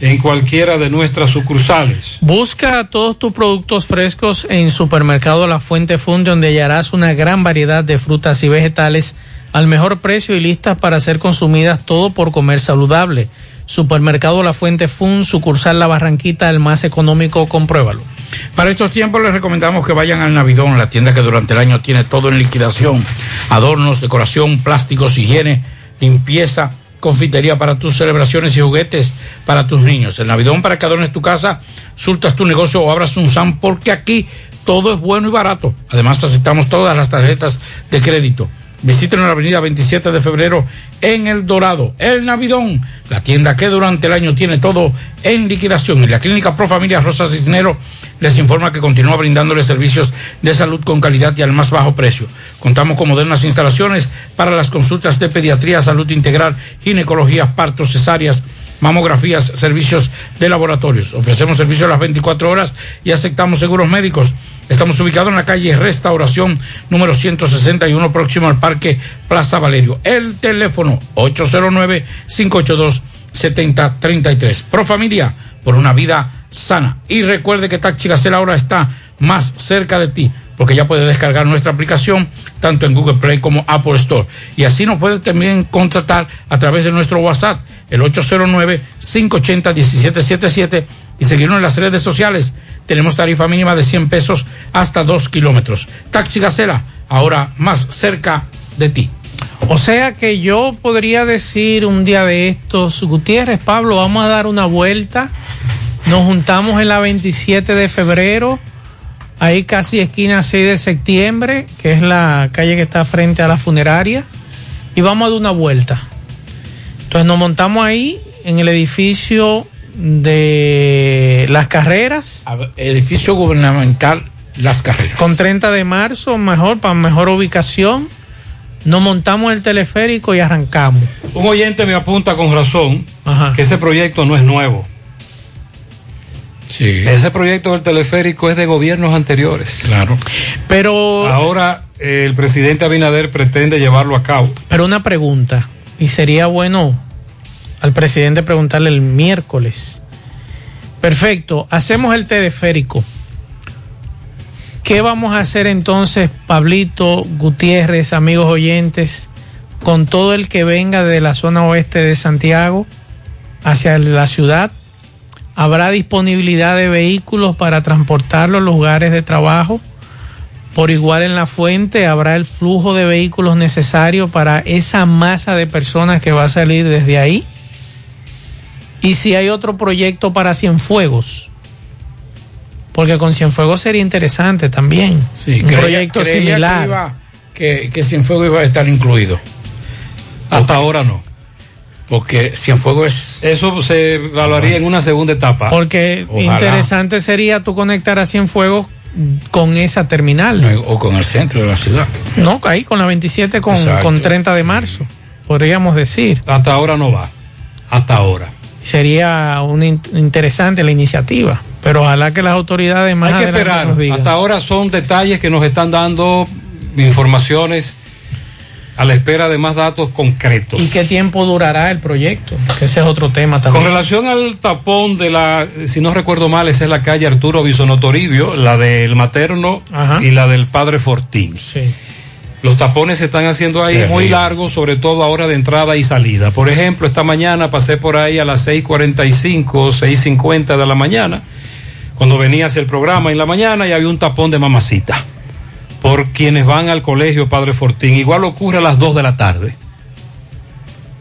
en cualquiera de nuestras sucursales. Busca todos tus productos frescos en Supermercado La Fuente Fun, donde hallarás una gran variedad de frutas y vegetales al mejor precio y listas para ser consumidas todo por comer saludable. Supermercado La Fuente Fun, sucursal La Barranquita, el más económico, compruébalo. Para estos tiempos les recomendamos que vayan al Navidón, la tienda que durante el año tiene todo en liquidación. Adornos, decoración, plásticos, higiene, limpieza, confitería para tus celebraciones y juguetes para tus niños. El Navidón para que adornes tu casa, surtas tu negocio o abras un SAM porque aquí todo es bueno y barato. Además aceptamos todas las tarjetas de crédito. Visítenos en la avenida 27 de febrero en El Dorado. El Navidón, la tienda que durante el año tiene todo en liquidación. Y la clínica Pro Familia Rosa Cisnero les informa que continúa brindándoles servicios de salud con calidad y al más bajo precio. Contamos con modernas instalaciones para las consultas de pediatría, salud integral, ginecología, partos, cesáreas, mamografías, servicios de laboratorios. Ofrecemos servicios a las 24 horas y aceptamos seguros médicos. Estamos ubicados en la calle Restauración número 161 próximo al Parque Plaza Valerio. El teléfono 809-582-7033. Pro Familia, por una vida sana. Y recuerde que Taxi Gacela ahora está más cerca de ti porque ya puede descargar nuestra aplicación tanto en Google Play como Apple Store. Y así nos puede también contratar a través de nuestro WhatsApp, el 809-580-1777 y seguirnos en las redes sociales. Tenemos tarifa mínima de 100 pesos hasta 2 kilómetros. Taxi Gacela, ahora más cerca de ti. O sea que yo podría decir un día de estos, Gutiérrez, Pablo, vamos a dar una vuelta. Nos juntamos en la 27 de febrero, ahí casi esquina 6 de septiembre, que es la calle que está frente a la funeraria, y vamos a dar una vuelta. Entonces nos montamos ahí en el edificio de las carreras. Edificio gubernamental Las Carreras. Con 30 de marzo, mejor, para mejor ubicación. Nos montamos el teleférico y arrancamos. Un oyente me apunta con razón que ese proyecto no es nuevo. Ese proyecto del teleférico es de gobiernos anteriores. Claro. Pero. Ahora eh, el presidente Abinader pretende llevarlo a cabo. Pero una pregunta, y sería bueno al presidente preguntarle el miércoles. Perfecto, hacemos el teleférico. ¿Qué vamos a hacer entonces, Pablito, Gutiérrez, amigos oyentes, con todo el que venga de la zona oeste de Santiago hacia la ciudad? ¿Habrá disponibilidad de vehículos para transportarlo a los lugares de trabajo? Por igual en la fuente, ¿habrá el flujo de vehículos necesario para esa masa de personas que va a salir desde ahí? Y si hay otro proyecto para Cienfuegos, porque con Cienfuegos sería interesante también. Sí, un creía- proyecto creía similar. Que, iba- que, que Cienfuegos iba a estar incluido. Hasta ahora no. Porque Cienfuegos es. Eso se evaluaría en una segunda etapa. Porque Ojalá. interesante sería tú conectar a Cienfuegos con esa terminal. O con el centro de la ciudad. No, ahí con la 27 con, Exacto, con 30 de marzo, podríamos decir. Hasta ahora no va. Hasta ahora. Sería una in- interesante la iniciativa, pero ojalá que las autoridades más Hay que esperar. nos digan. Hasta ahora son detalles que nos están dando informaciones a la espera de más datos concretos. ¿Y qué tiempo durará el proyecto? Que ese es otro tema Con también. relación al tapón de la, si no recuerdo mal, esa es la calle Arturo Bisono Toribio, la del materno Ajá. y la del padre Fortín. Sí. Los tapones se están haciendo ahí muy largos, sobre todo ahora de entrada y salida. Por ejemplo, esta mañana pasé por ahí a las 6.45, 6.50 de la mañana, cuando venía hacia el programa en la mañana y había un tapón de mamacita. Por quienes van al colegio Padre Fortín. Igual ocurre a las 2 de la tarde.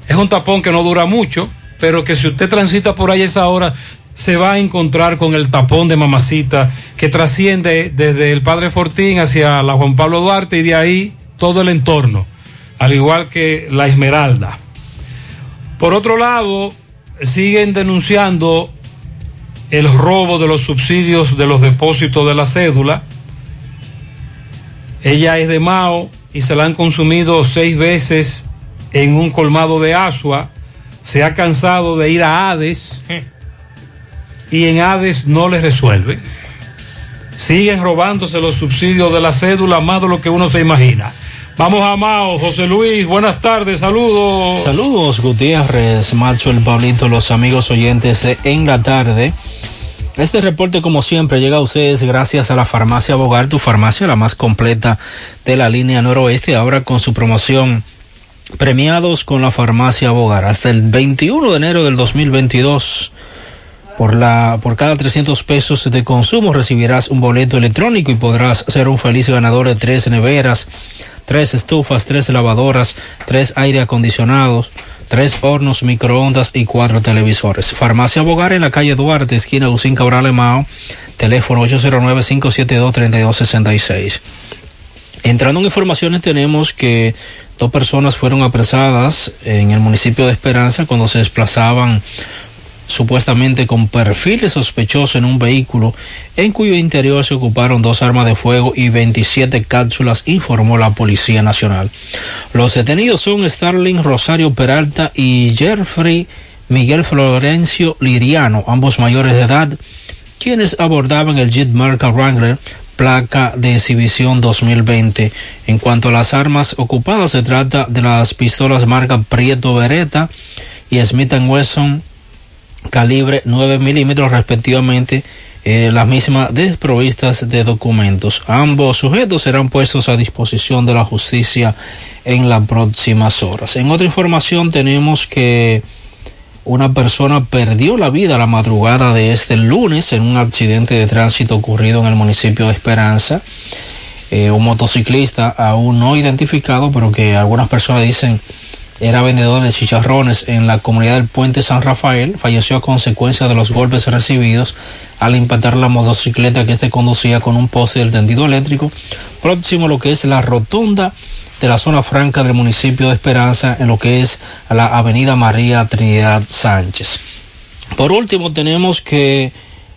Es un tapón que no dura mucho, pero que si usted transita por ahí a esa hora, se va a encontrar con el tapón de mamacita que trasciende desde el Padre Fortín hacia la Juan Pablo Duarte y de ahí todo el entorno, al igual que la Esmeralda. Por otro lado, siguen denunciando el robo de los subsidios de los depósitos de la cédula. Ella es de Mao y se la han consumido seis veces en un colmado de Asua. Se ha cansado de ir a Hades y en Hades no le resuelven. siguen robándose los subsidios de la cédula más de lo que uno se imagina. Vamos a Mao, José Luis, buenas tardes, saludos. Saludos, Gutiérrez, Macho, el Pablito, los amigos oyentes en la tarde. Este reporte, como siempre, llega a ustedes gracias a la farmacia Bogar, tu farmacia, la más completa de la línea noroeste, ahora con su promoción premiados con la farmacia Bogar. Hasta el 21 de enero del 2022, por, la, por cada 300 pesos de consumo recibirás un boleto electrónico y podrás ser un feliz ganador de tres neveras, tres estufas, tres lavadoras, tres aire acondicionados, tres hornos microondas y cuatro televisores. Farmacia Bogar en la calle Duarte, esquina Lucín Cabral Emao, teléfono 809-572-3266. Entrando en informaciones tenemos que dos personas fueron apresadas en el municipio de Esperanza cuando se desplazaban supuestamente con perfiles sospechosos en un vehículo en cuyo interior se ocuparon dos armas de fuego y 27 cápsulas, informó la Policía Nacional. Los detenidos son Starling Rosario Peralta y Jeffrey Miguel Florencio Liriano, ambos mayores de edad, quienes abordaban el Jeep marca Wrangler placa de exhibición 2020. En cuanto a las armas ocupadas, se trata de las pistolas marca Prieto Beretta y Smith Wesson calibre 9 milímetros respectivamente, eh, las mismas desprovistas de documentos. Ambos sujetos serán puestos a disposición de la justicia en las próximas horas. En otra información tenemos que una persona perdió la vida la madrugada de este lunes en un accidente de tránsito ocurrido en el municipio de Esperanza. Eh, un motociclista aún no identificado, pero que algunas personas dicen era vendedor de chicharrones en la comunidad del Puente San Rafael, falleció a consecuencia de los golpes recibidos al impactar la motocicleta que este conducía con un poste del tendido eléctrico, próximo a lo que es la rotonda de la zona franca del municipio de Esperanza, en lo que es la avenida María Trinidad Sánchez. Por último, tenemos que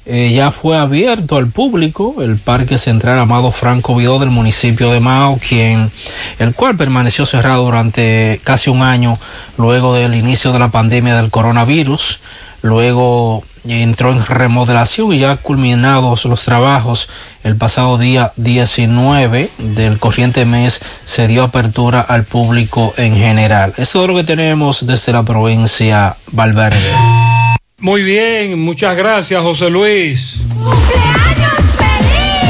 eh, ya fue abierto al público el Parque Central Amado Franco Vidó del municipio de Mao, quien, el cual permaneció cerrado durante casi un año luego del inicio de la pandemia del coronavirus. Luego entró en remodelación y ya culminados los trabajos el pasado día 19 del corriente mes se dio apertura al público en general. Es todo lo que tenemos desde la provincia Valverde. Muy bien, muchas gracias, José Luis.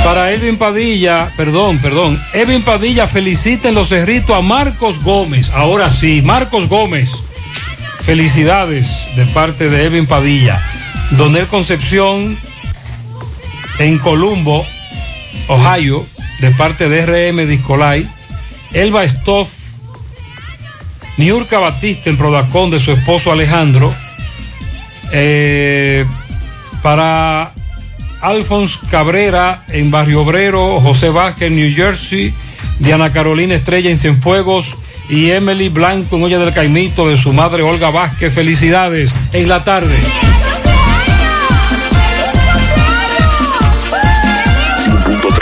Para Edwin Padilla, perdón, perdón, Edwin Padilla felicita en los cerritos a Marcos Gómez. Ahora sí, Marcos Gómez. Felicidades de parte de Edwin Padilla. Donel Concepción en Columbo, Ohio, de parte de RM Discolay. Elba Stoff, Niurka Batista en Prodacón de su esposo Alejandro. Eh, para Alphonse Cabrera en Barrio Obrero, José Vázquez en New Jersey, Diana Carolina Estrella en Cienfuegos y Emily Blanco en Olla del Caimito de su madre Olga Vázquez. Felicidades en la tarde.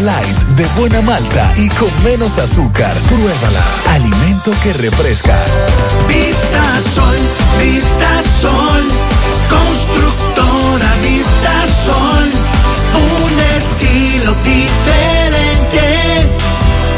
Light, de buena malta y con menos azúcar. Pruébala. Alimento que refresca. Vista Sol, Vista Sol, constructora Vista Sol, un estilo diferente,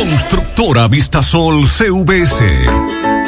Constructora Vistasol CVS.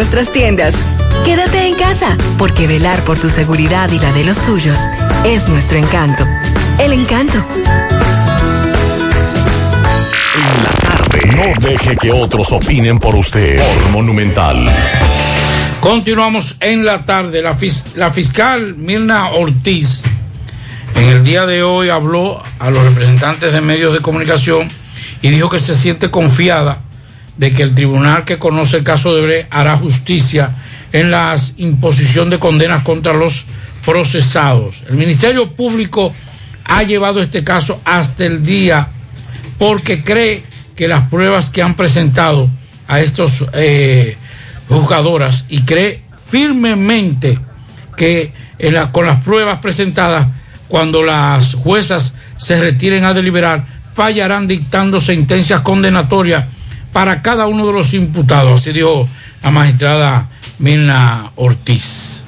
nuestras tiendas. Quédate en casa, porque velar por tu seguridad y la de los tuyos es nuestro encanto. El encanto. No deje que otros opinen por usted. Por Monumental. Continuamos en la tarde. La, fis- la fiscal Mirna Ortiz en el día de hoy habló a los representantes de medios de comunicación y dijo que se siente confiada de que el tribunal que conoce el caso de Bre hará justicia en la imposición de condenas contra los procesados. El Ministerio Público ha llevado este caso hasta el día porque cree que las pruebas que han presentado a estos eh, juzgadoras y cree firmemente que con las pruebas presentadas, cuando las juezas se retiren a deliberar, fallarán dictando sentencias condenatorias para cada uno de los imputados. Así dijo la magistrada Mirna Ortiz.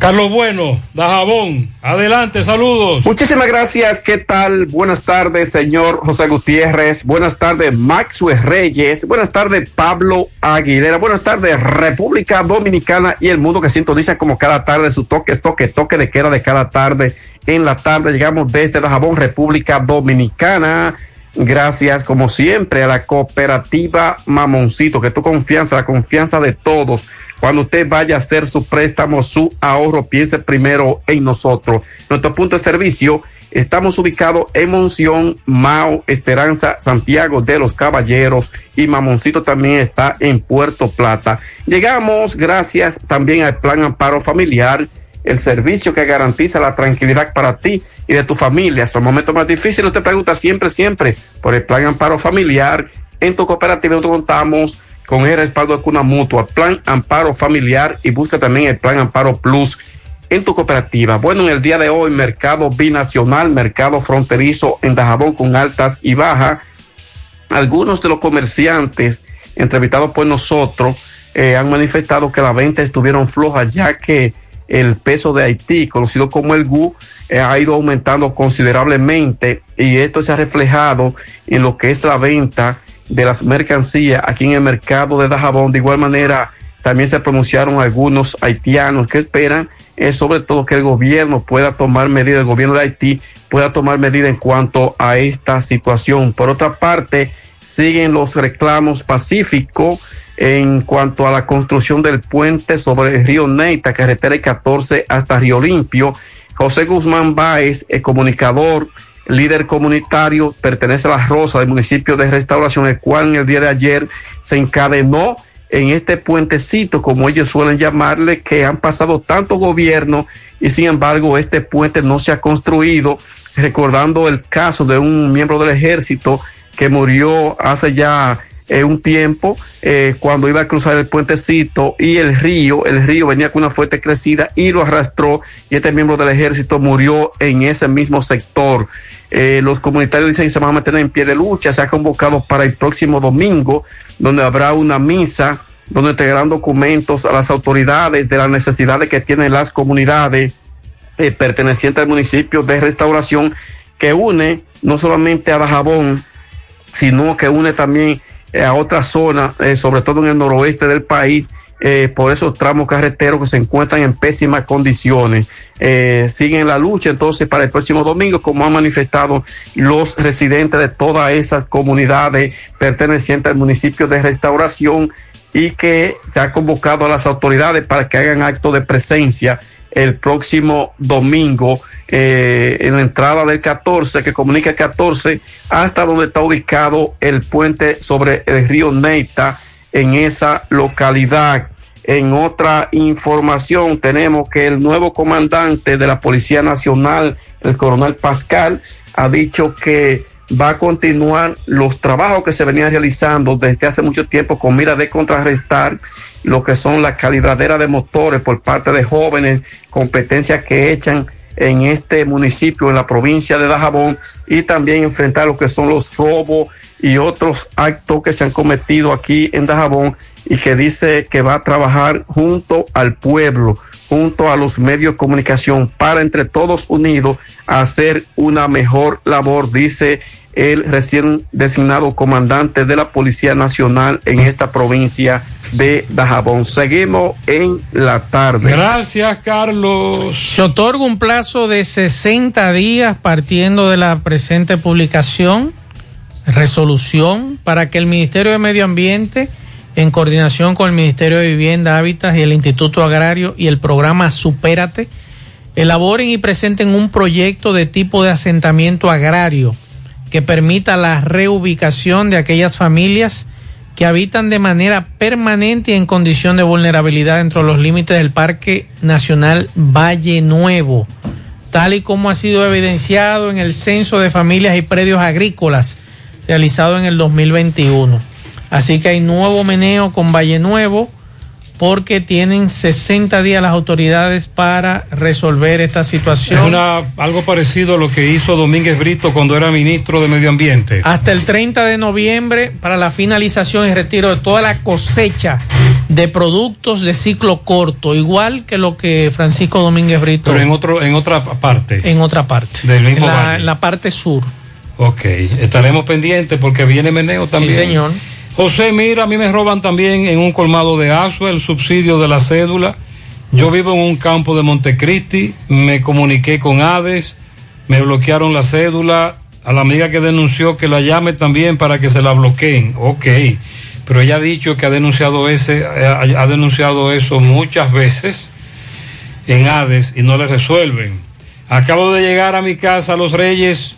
Carlos Bueno, Dajabón, adelante, saludos. Muchísimas gracias. ¿Qué tal? Buenas tardes, señor José Gutiérrez. Buenas tardes, Maxwell Reyes. Buenas tardes, Pablo Aguilera. Buenas tardes, República Dominicana y el mundo que sintoniza como cada tarde su toque, toque, toque de queda de cada tarde. En la tarde llegamos desde Dajabón, República Dominicana. Gracias, como siempre, a la cooperativa Mamoncito, que tu confianza, la confianza de todos. Cuando usted vaya a hacer su préstamo, su ahorro, piense primero en nosotros. Nuestro punto de servicio, estamos ubicados en Monción, Mao, Esperanza, Santiago de los Caballeros y Mamoncito también está en Puerto Plata. Llegamos gracias también al Plan Amparo Familiar el servicio que garantiza la tranquilidad para ti y de tu familia. Hasta el momento más difícil, usted pregunta siempre, siempre por el plan amparo familiar. En tu cooperativa nosotros contamos con el respaldo de Cuna Mutua, plan amparo familiar y busca también el plan amparo plus en tu cooperativa. Bueno, en el día de hoy, mercado binacional, mercado fronterizo en Dajabón con altas y bajas. Algunos de los comerciantes entrevistados por nosotros eh, han manifestado que las ventas estuvieron flojas ya que el peso de Haití, conocido como el GU, eh, ha ido aumentando considerablemente y esto se ha reflejado en lo que es la venta de las mercancías aquí en el mercado de Dajabón. De igual manera, también se pronunciaron algunos haitianos que esperan eh, sobre todo que el gobierno pueda tomar medidas, el gobierno de Haití pueda tomar medidas en cuanto a esta situación. Por otra parte, siguen los reclamos pacíficos en cuanto a la construcción del puente sobre el río Neita, carretera I 14 hasta Río Limpio. José Guzmán Báez, el comunicador, líder comunitario, pertenece a la Rosa del municipio de Restauración, el cual en el día de ayer se encadenó en este puentecito, como ellos suelen llamarle, que han pasado tanto gobierno y sin embargo este puente no se ha construido, recordando el caso de un miembro del ejército que murió hace ya eh, un tiempo eh, cuando iba a cruzar el puentecito y el río, el río venía con una fuerte crecida y lo arrastró y este miembro del ejército murió en ese mismo sector. Eh, los comunitarios dicen que se van a mantener en pie de lucha, se ha convocado para el próximo domingo, donde habrá una misa, donde entregarán documentos a las autoridades de las necesidades que tienen las comunidades eh, pertenecientes al municipio de restauración, que une no solamente a Dajabón, sino que une también a otra zona, eh, sobre todo en el noroeste del país, eh, por esos tramos carreteros que se encuentran en pésimas condiciones. Eh, siguen la lucha entonces para el próximo domingo, como han manifestado los residentes de todas esas comunidades pertenecientes al municipio de restauración y que se ha convocado a las autoridades para que hagan acto de presencia el próximo domingo eh, en la entrada del 14 que comunica el 14 hasta donde está ubicado el puente sobre el río Neita en esa localidad. En otra información tenemos que el nuevo comandante de la Policía Nacional, el coronel Pascal, ha dicho que va a continuar los trabajos que se venían realizando desde hace mucho tiempo con mira de contrarrestar lo que son las calibraderas de motores por parte de jóvenes, competencias que echan en este municipio, en la provincia de Dajabón, y también enfrentar lo que son los robos y otros actos que se han cometido aquí en Dajabón y que dice que va a trabajar junto al pueblo, junto a los medios de comunicación para entre todos unidos hacer una mejor labor, dice el recién designado comandante de la Policía Nacional en esta provincia de Dajabón. Seguimos en la tarde. Gracias, Carlos. Se otorga un plazo de 60 días partiendo de la presente publicación, resolución, para que el Ministerio de Medio Ambiente, en coordinación con el Ministerio de Vivienda, Hábitat y el Instituto Agrario y el programa Supérate, elaboren y presenten un proyecto de tipo de asentamiento agrario que permita la reubicación de aquellas familias que habitan de manera permanente y en condición de vulnerabilidad dentro de los límites del Parque Nacional Valle Nuevo, tal y como ha sido evidenciado en el Censo de Familias y Predios Agrícolas realizado en el 2021. Así que hay nuevo meneo con Valle Nuevo porque tienen 60 días las autoridades para resolver esta situación. Es una, algo parecido a lo que hizo Domínguez Brito cuando era ministro de Medio Ambiente. hasta el 30 de noviembre para la finalización y retiro de toda la cosecha de productos de ciclo corto, igual que lo que Francisco Domínguez Brito Pero en, otro, en otra parte. en otra parte, Del mismo en la, en la parte sur. Ok, estaremos pendientes porque viene meneo también. Sí, señor. José, mira, a mí me roban también en un colmado de Asua el subsidio de la cédula. Yo vivo en un campo de Montecristi, me comuniqué con Hades, me bloquearon la cédula, a la amiga que denunció que la llame también para que se la bloqueen. Ok, pero ella ha dicho que ha denunciado, ese, ha, ha denunciado eso muchas veces en Hades y no le resuelven. Acabo de llegar a mi casa, Los Reyes,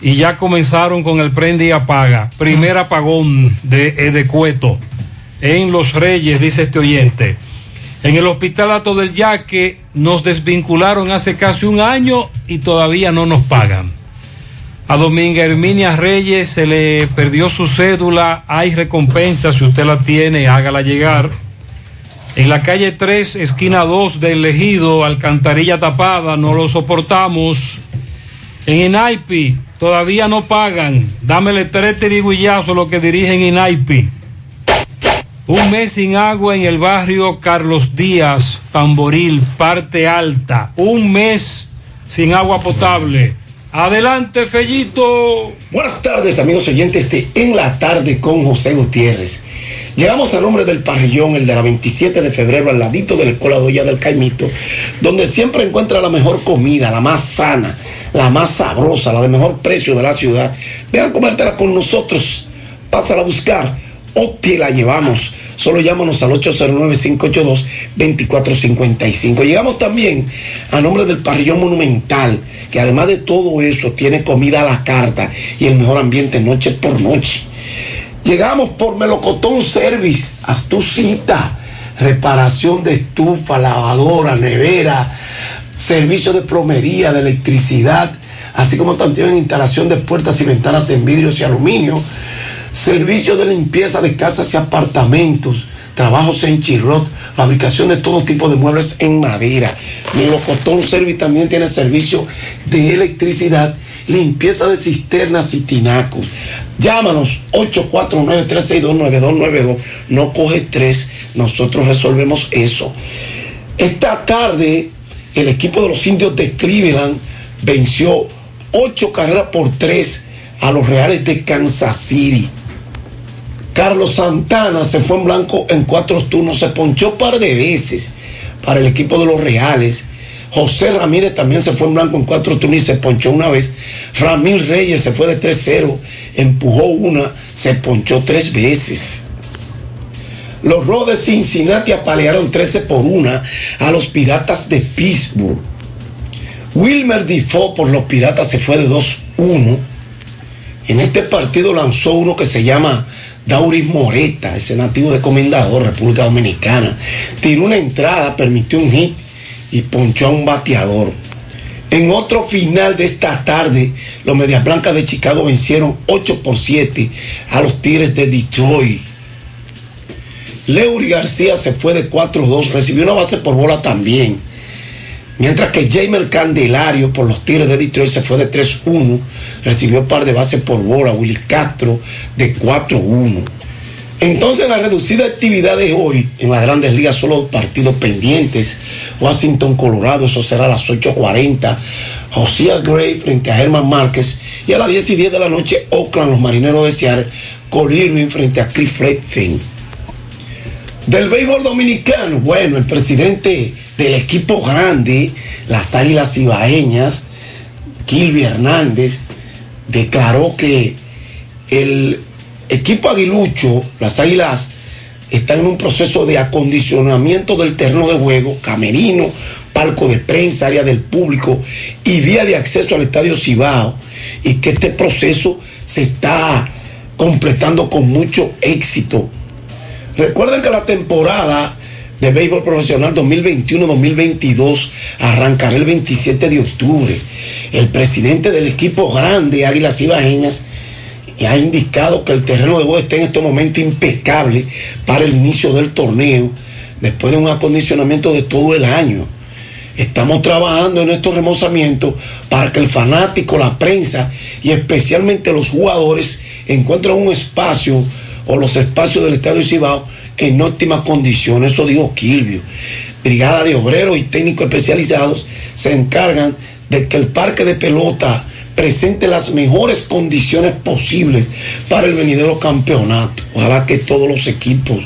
y ya comenzaron con el prende y apaga. Primer apagón de, eh, de Cueto en Los Reyes, dice este oyente. En el hospital Ato del Yaque nos desvincularon hace casi un año y todavía no nos pagan. A Dominga Herminia Reyes se le perdió su cédula, hay recompensa, si usted la tiene, hágala llegar. En la calle 3, esquina 2 del Ejido, alcantarilla tapada, no lo soportamos. En Inaipi todavía no pagan. Dámele tres tirigullazos lo que dirigen Inaipi. Un mes sin agua en el barrio Carlos Díaz, Tamboril, parte alta. Un mes sin agua potable. Adelante, Fellito. Buenas tardes, amigos oyentes de En la Tarde con José Gutiérrez. Llegamos al nombre del parrillón, el de la 27 de febrero, al ladito de la Escuela Doya del Caimito, donde siempre encuentra la mejor comida, la más sana, la más sabrosa, la de mejor precio de la ciudad. Ven a comértela con nosotros, pásala a buscar o te la llevamos. Solo llámanos al 809-582-2455. Llegamos también a nombre del Parrillón Monumental, que además de todo eso tiene comida a la carta y el mejor ambiente noche por noche. Llegamos por Melocotón Service, haz tu cita, reparación de estufa, lavadora, nevera, servicio de plomería, de electricidad, así como también instalación de puertas y ventanas en vidrios y aluminio, servicio de limpieza de casas y apartamentos, trabajos en chirrot, fabricación de todo tipo de muebles en madera. Melocotón Service también tiene servicio de electricidad, limpieza de cisternas y tinacos. Llámanos 849-362-9292. No coge tres, nosotros resolvemos eso. Esta tarde, el equipo de los indios de Cleveland venció ocho carreras por tres a los Reales de Kansas City. Carlos Santana se fue en blanco en cuatro turnos, se ponchó un par de veces para el equipo de los Reales. José Ramírez también se fue en blanco en cuatro turnos y se ponchó una vez. Ramil Reyes se fue de 3-0, empujó una, se ponchó tres veces. Los Rojos Cincinnati apalearon 13 por 1 a los Piratas de Pittsburgh. Wilmer Defoe por los Piratas se fue de 2-1. En este partido lanzó uno que se llama Dauris Moreta, ese nativo de Comendador, República Dominicana. Tiró una entrada, permitió un hit y ponchó a un bateador. En otro final de esta tarde, los Medias Blancas de Chicago vencieron 8 por 7 a los Tigres de Detroit. Leury García se fue de 4-2, recibió una base por bola también. Mientras que Jamer Candelario por los Tigres de Detroit se fue de 3-1, recibió par de bases por bola. Willy Castro de 4-1. Entonces la reducida actividad de hoy en las grandes ligas solo partidos pendientes. Washington, Colorado, eso será a las 8.40. Josiah Gray frente a Herman Márquez. Y a las 10 y 10 de la noche, Oakland, los marineros de Seattle, Cole Irving frente a Chris Fletcher. Del béisbol dominicano, bueno, el presidente del equipo grande, las Águilas Ibaeñas, Kilby Hernández, declaró que el equipo aguilucho, las Águilas, están en un proceso de acondicionamiento del terreno de juego, camerino, palco de prensa, área del público y vía de acceso al Estadio Cibao, y que este proceso se está completando con mucho éxito. Recuerden que la temporada de béisbol profesional 2021-2022 arrancará el 27 de octubre. El presidente del equipo grande Águilas Ibaeñas ha indicado que el terreno de juego está en este momento impecable para el inicio del torneo, después de un acondicionamiento de todo el año. Estamos trabajando en estos remozamientos para que el fanático, la prensa y especialmente los jugadores encuentren un espacio o los espacios del Estadio Cibao en óptimas condiciones. Eso dijo Kilvio. Brigada de obreros y técnicos especializados se encargan de que el parque de pelota presente las mejores condiciones posibles para el venidero campeonato. Ojalá que todos los equipos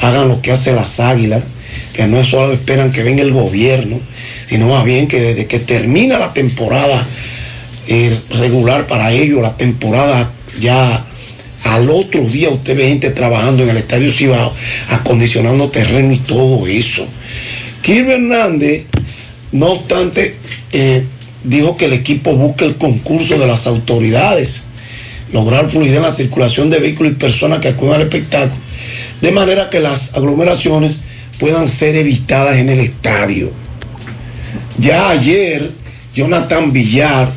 hagan lo que hacen las águilas, que no solo esperan que venga el gobierno, sino más bien que desde que termina la temporada eh, regular para ellos, la temporada ya al otro día usted ve gente trabajando en el Estadio Cibao, acondicionando terreno y todo eso. Kirby Hernández, no obstante, eh, dijo que el equipo busca el concurso de las autoridades, lograr fluidez en la circulación de vehículos y personas que acuden al espectáculo, de manera que las aglomeraciones puedan ser evitadas en el estadio. Ya ayer, Jonathan Villar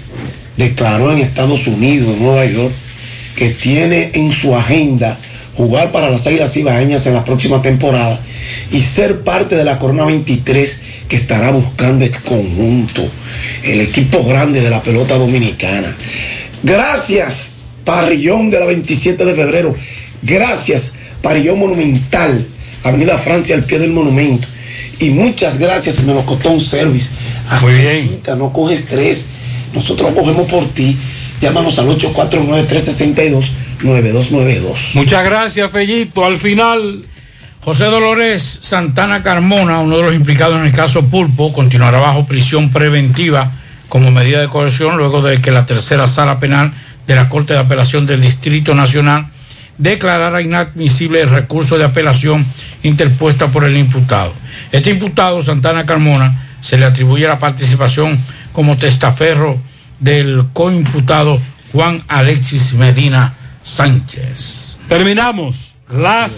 declaró en Estados Unidos, en Nueva York, que tiene en su agenda jugar para las Águilas Ibaeñas en la próxima temporada y ser parte de la Corona 23 que estará buscando el conjunto, el equipo grande de la pelota dominicana. Gracias, Parrillón de la 27 de febrero. Gracias, Parrillón Monumental, Avenida Francia al pie del monumento. Y muchas gracias, Melocotón Service. Muy bien. No coges estrés. Nosotros lo cogemos por ti. Llámanos al 849-362-9292. Muchas gracias, Fellito. Al final. José Dolores Santana Carmona, uno de los implicados en el caso Pulpo, continuará bajo prisión preventiva como medida de coerción luego de que la tercera sala penal de la Corte de Apelación del Distrito Nacional declarara inadmisible el recurso de apelación interpuesta por el imputado. Este imputado, Santana Carmona, se le atribuye la participación como testaferro del coimputado Juan Alexis Medina Sánchez. Terminamos las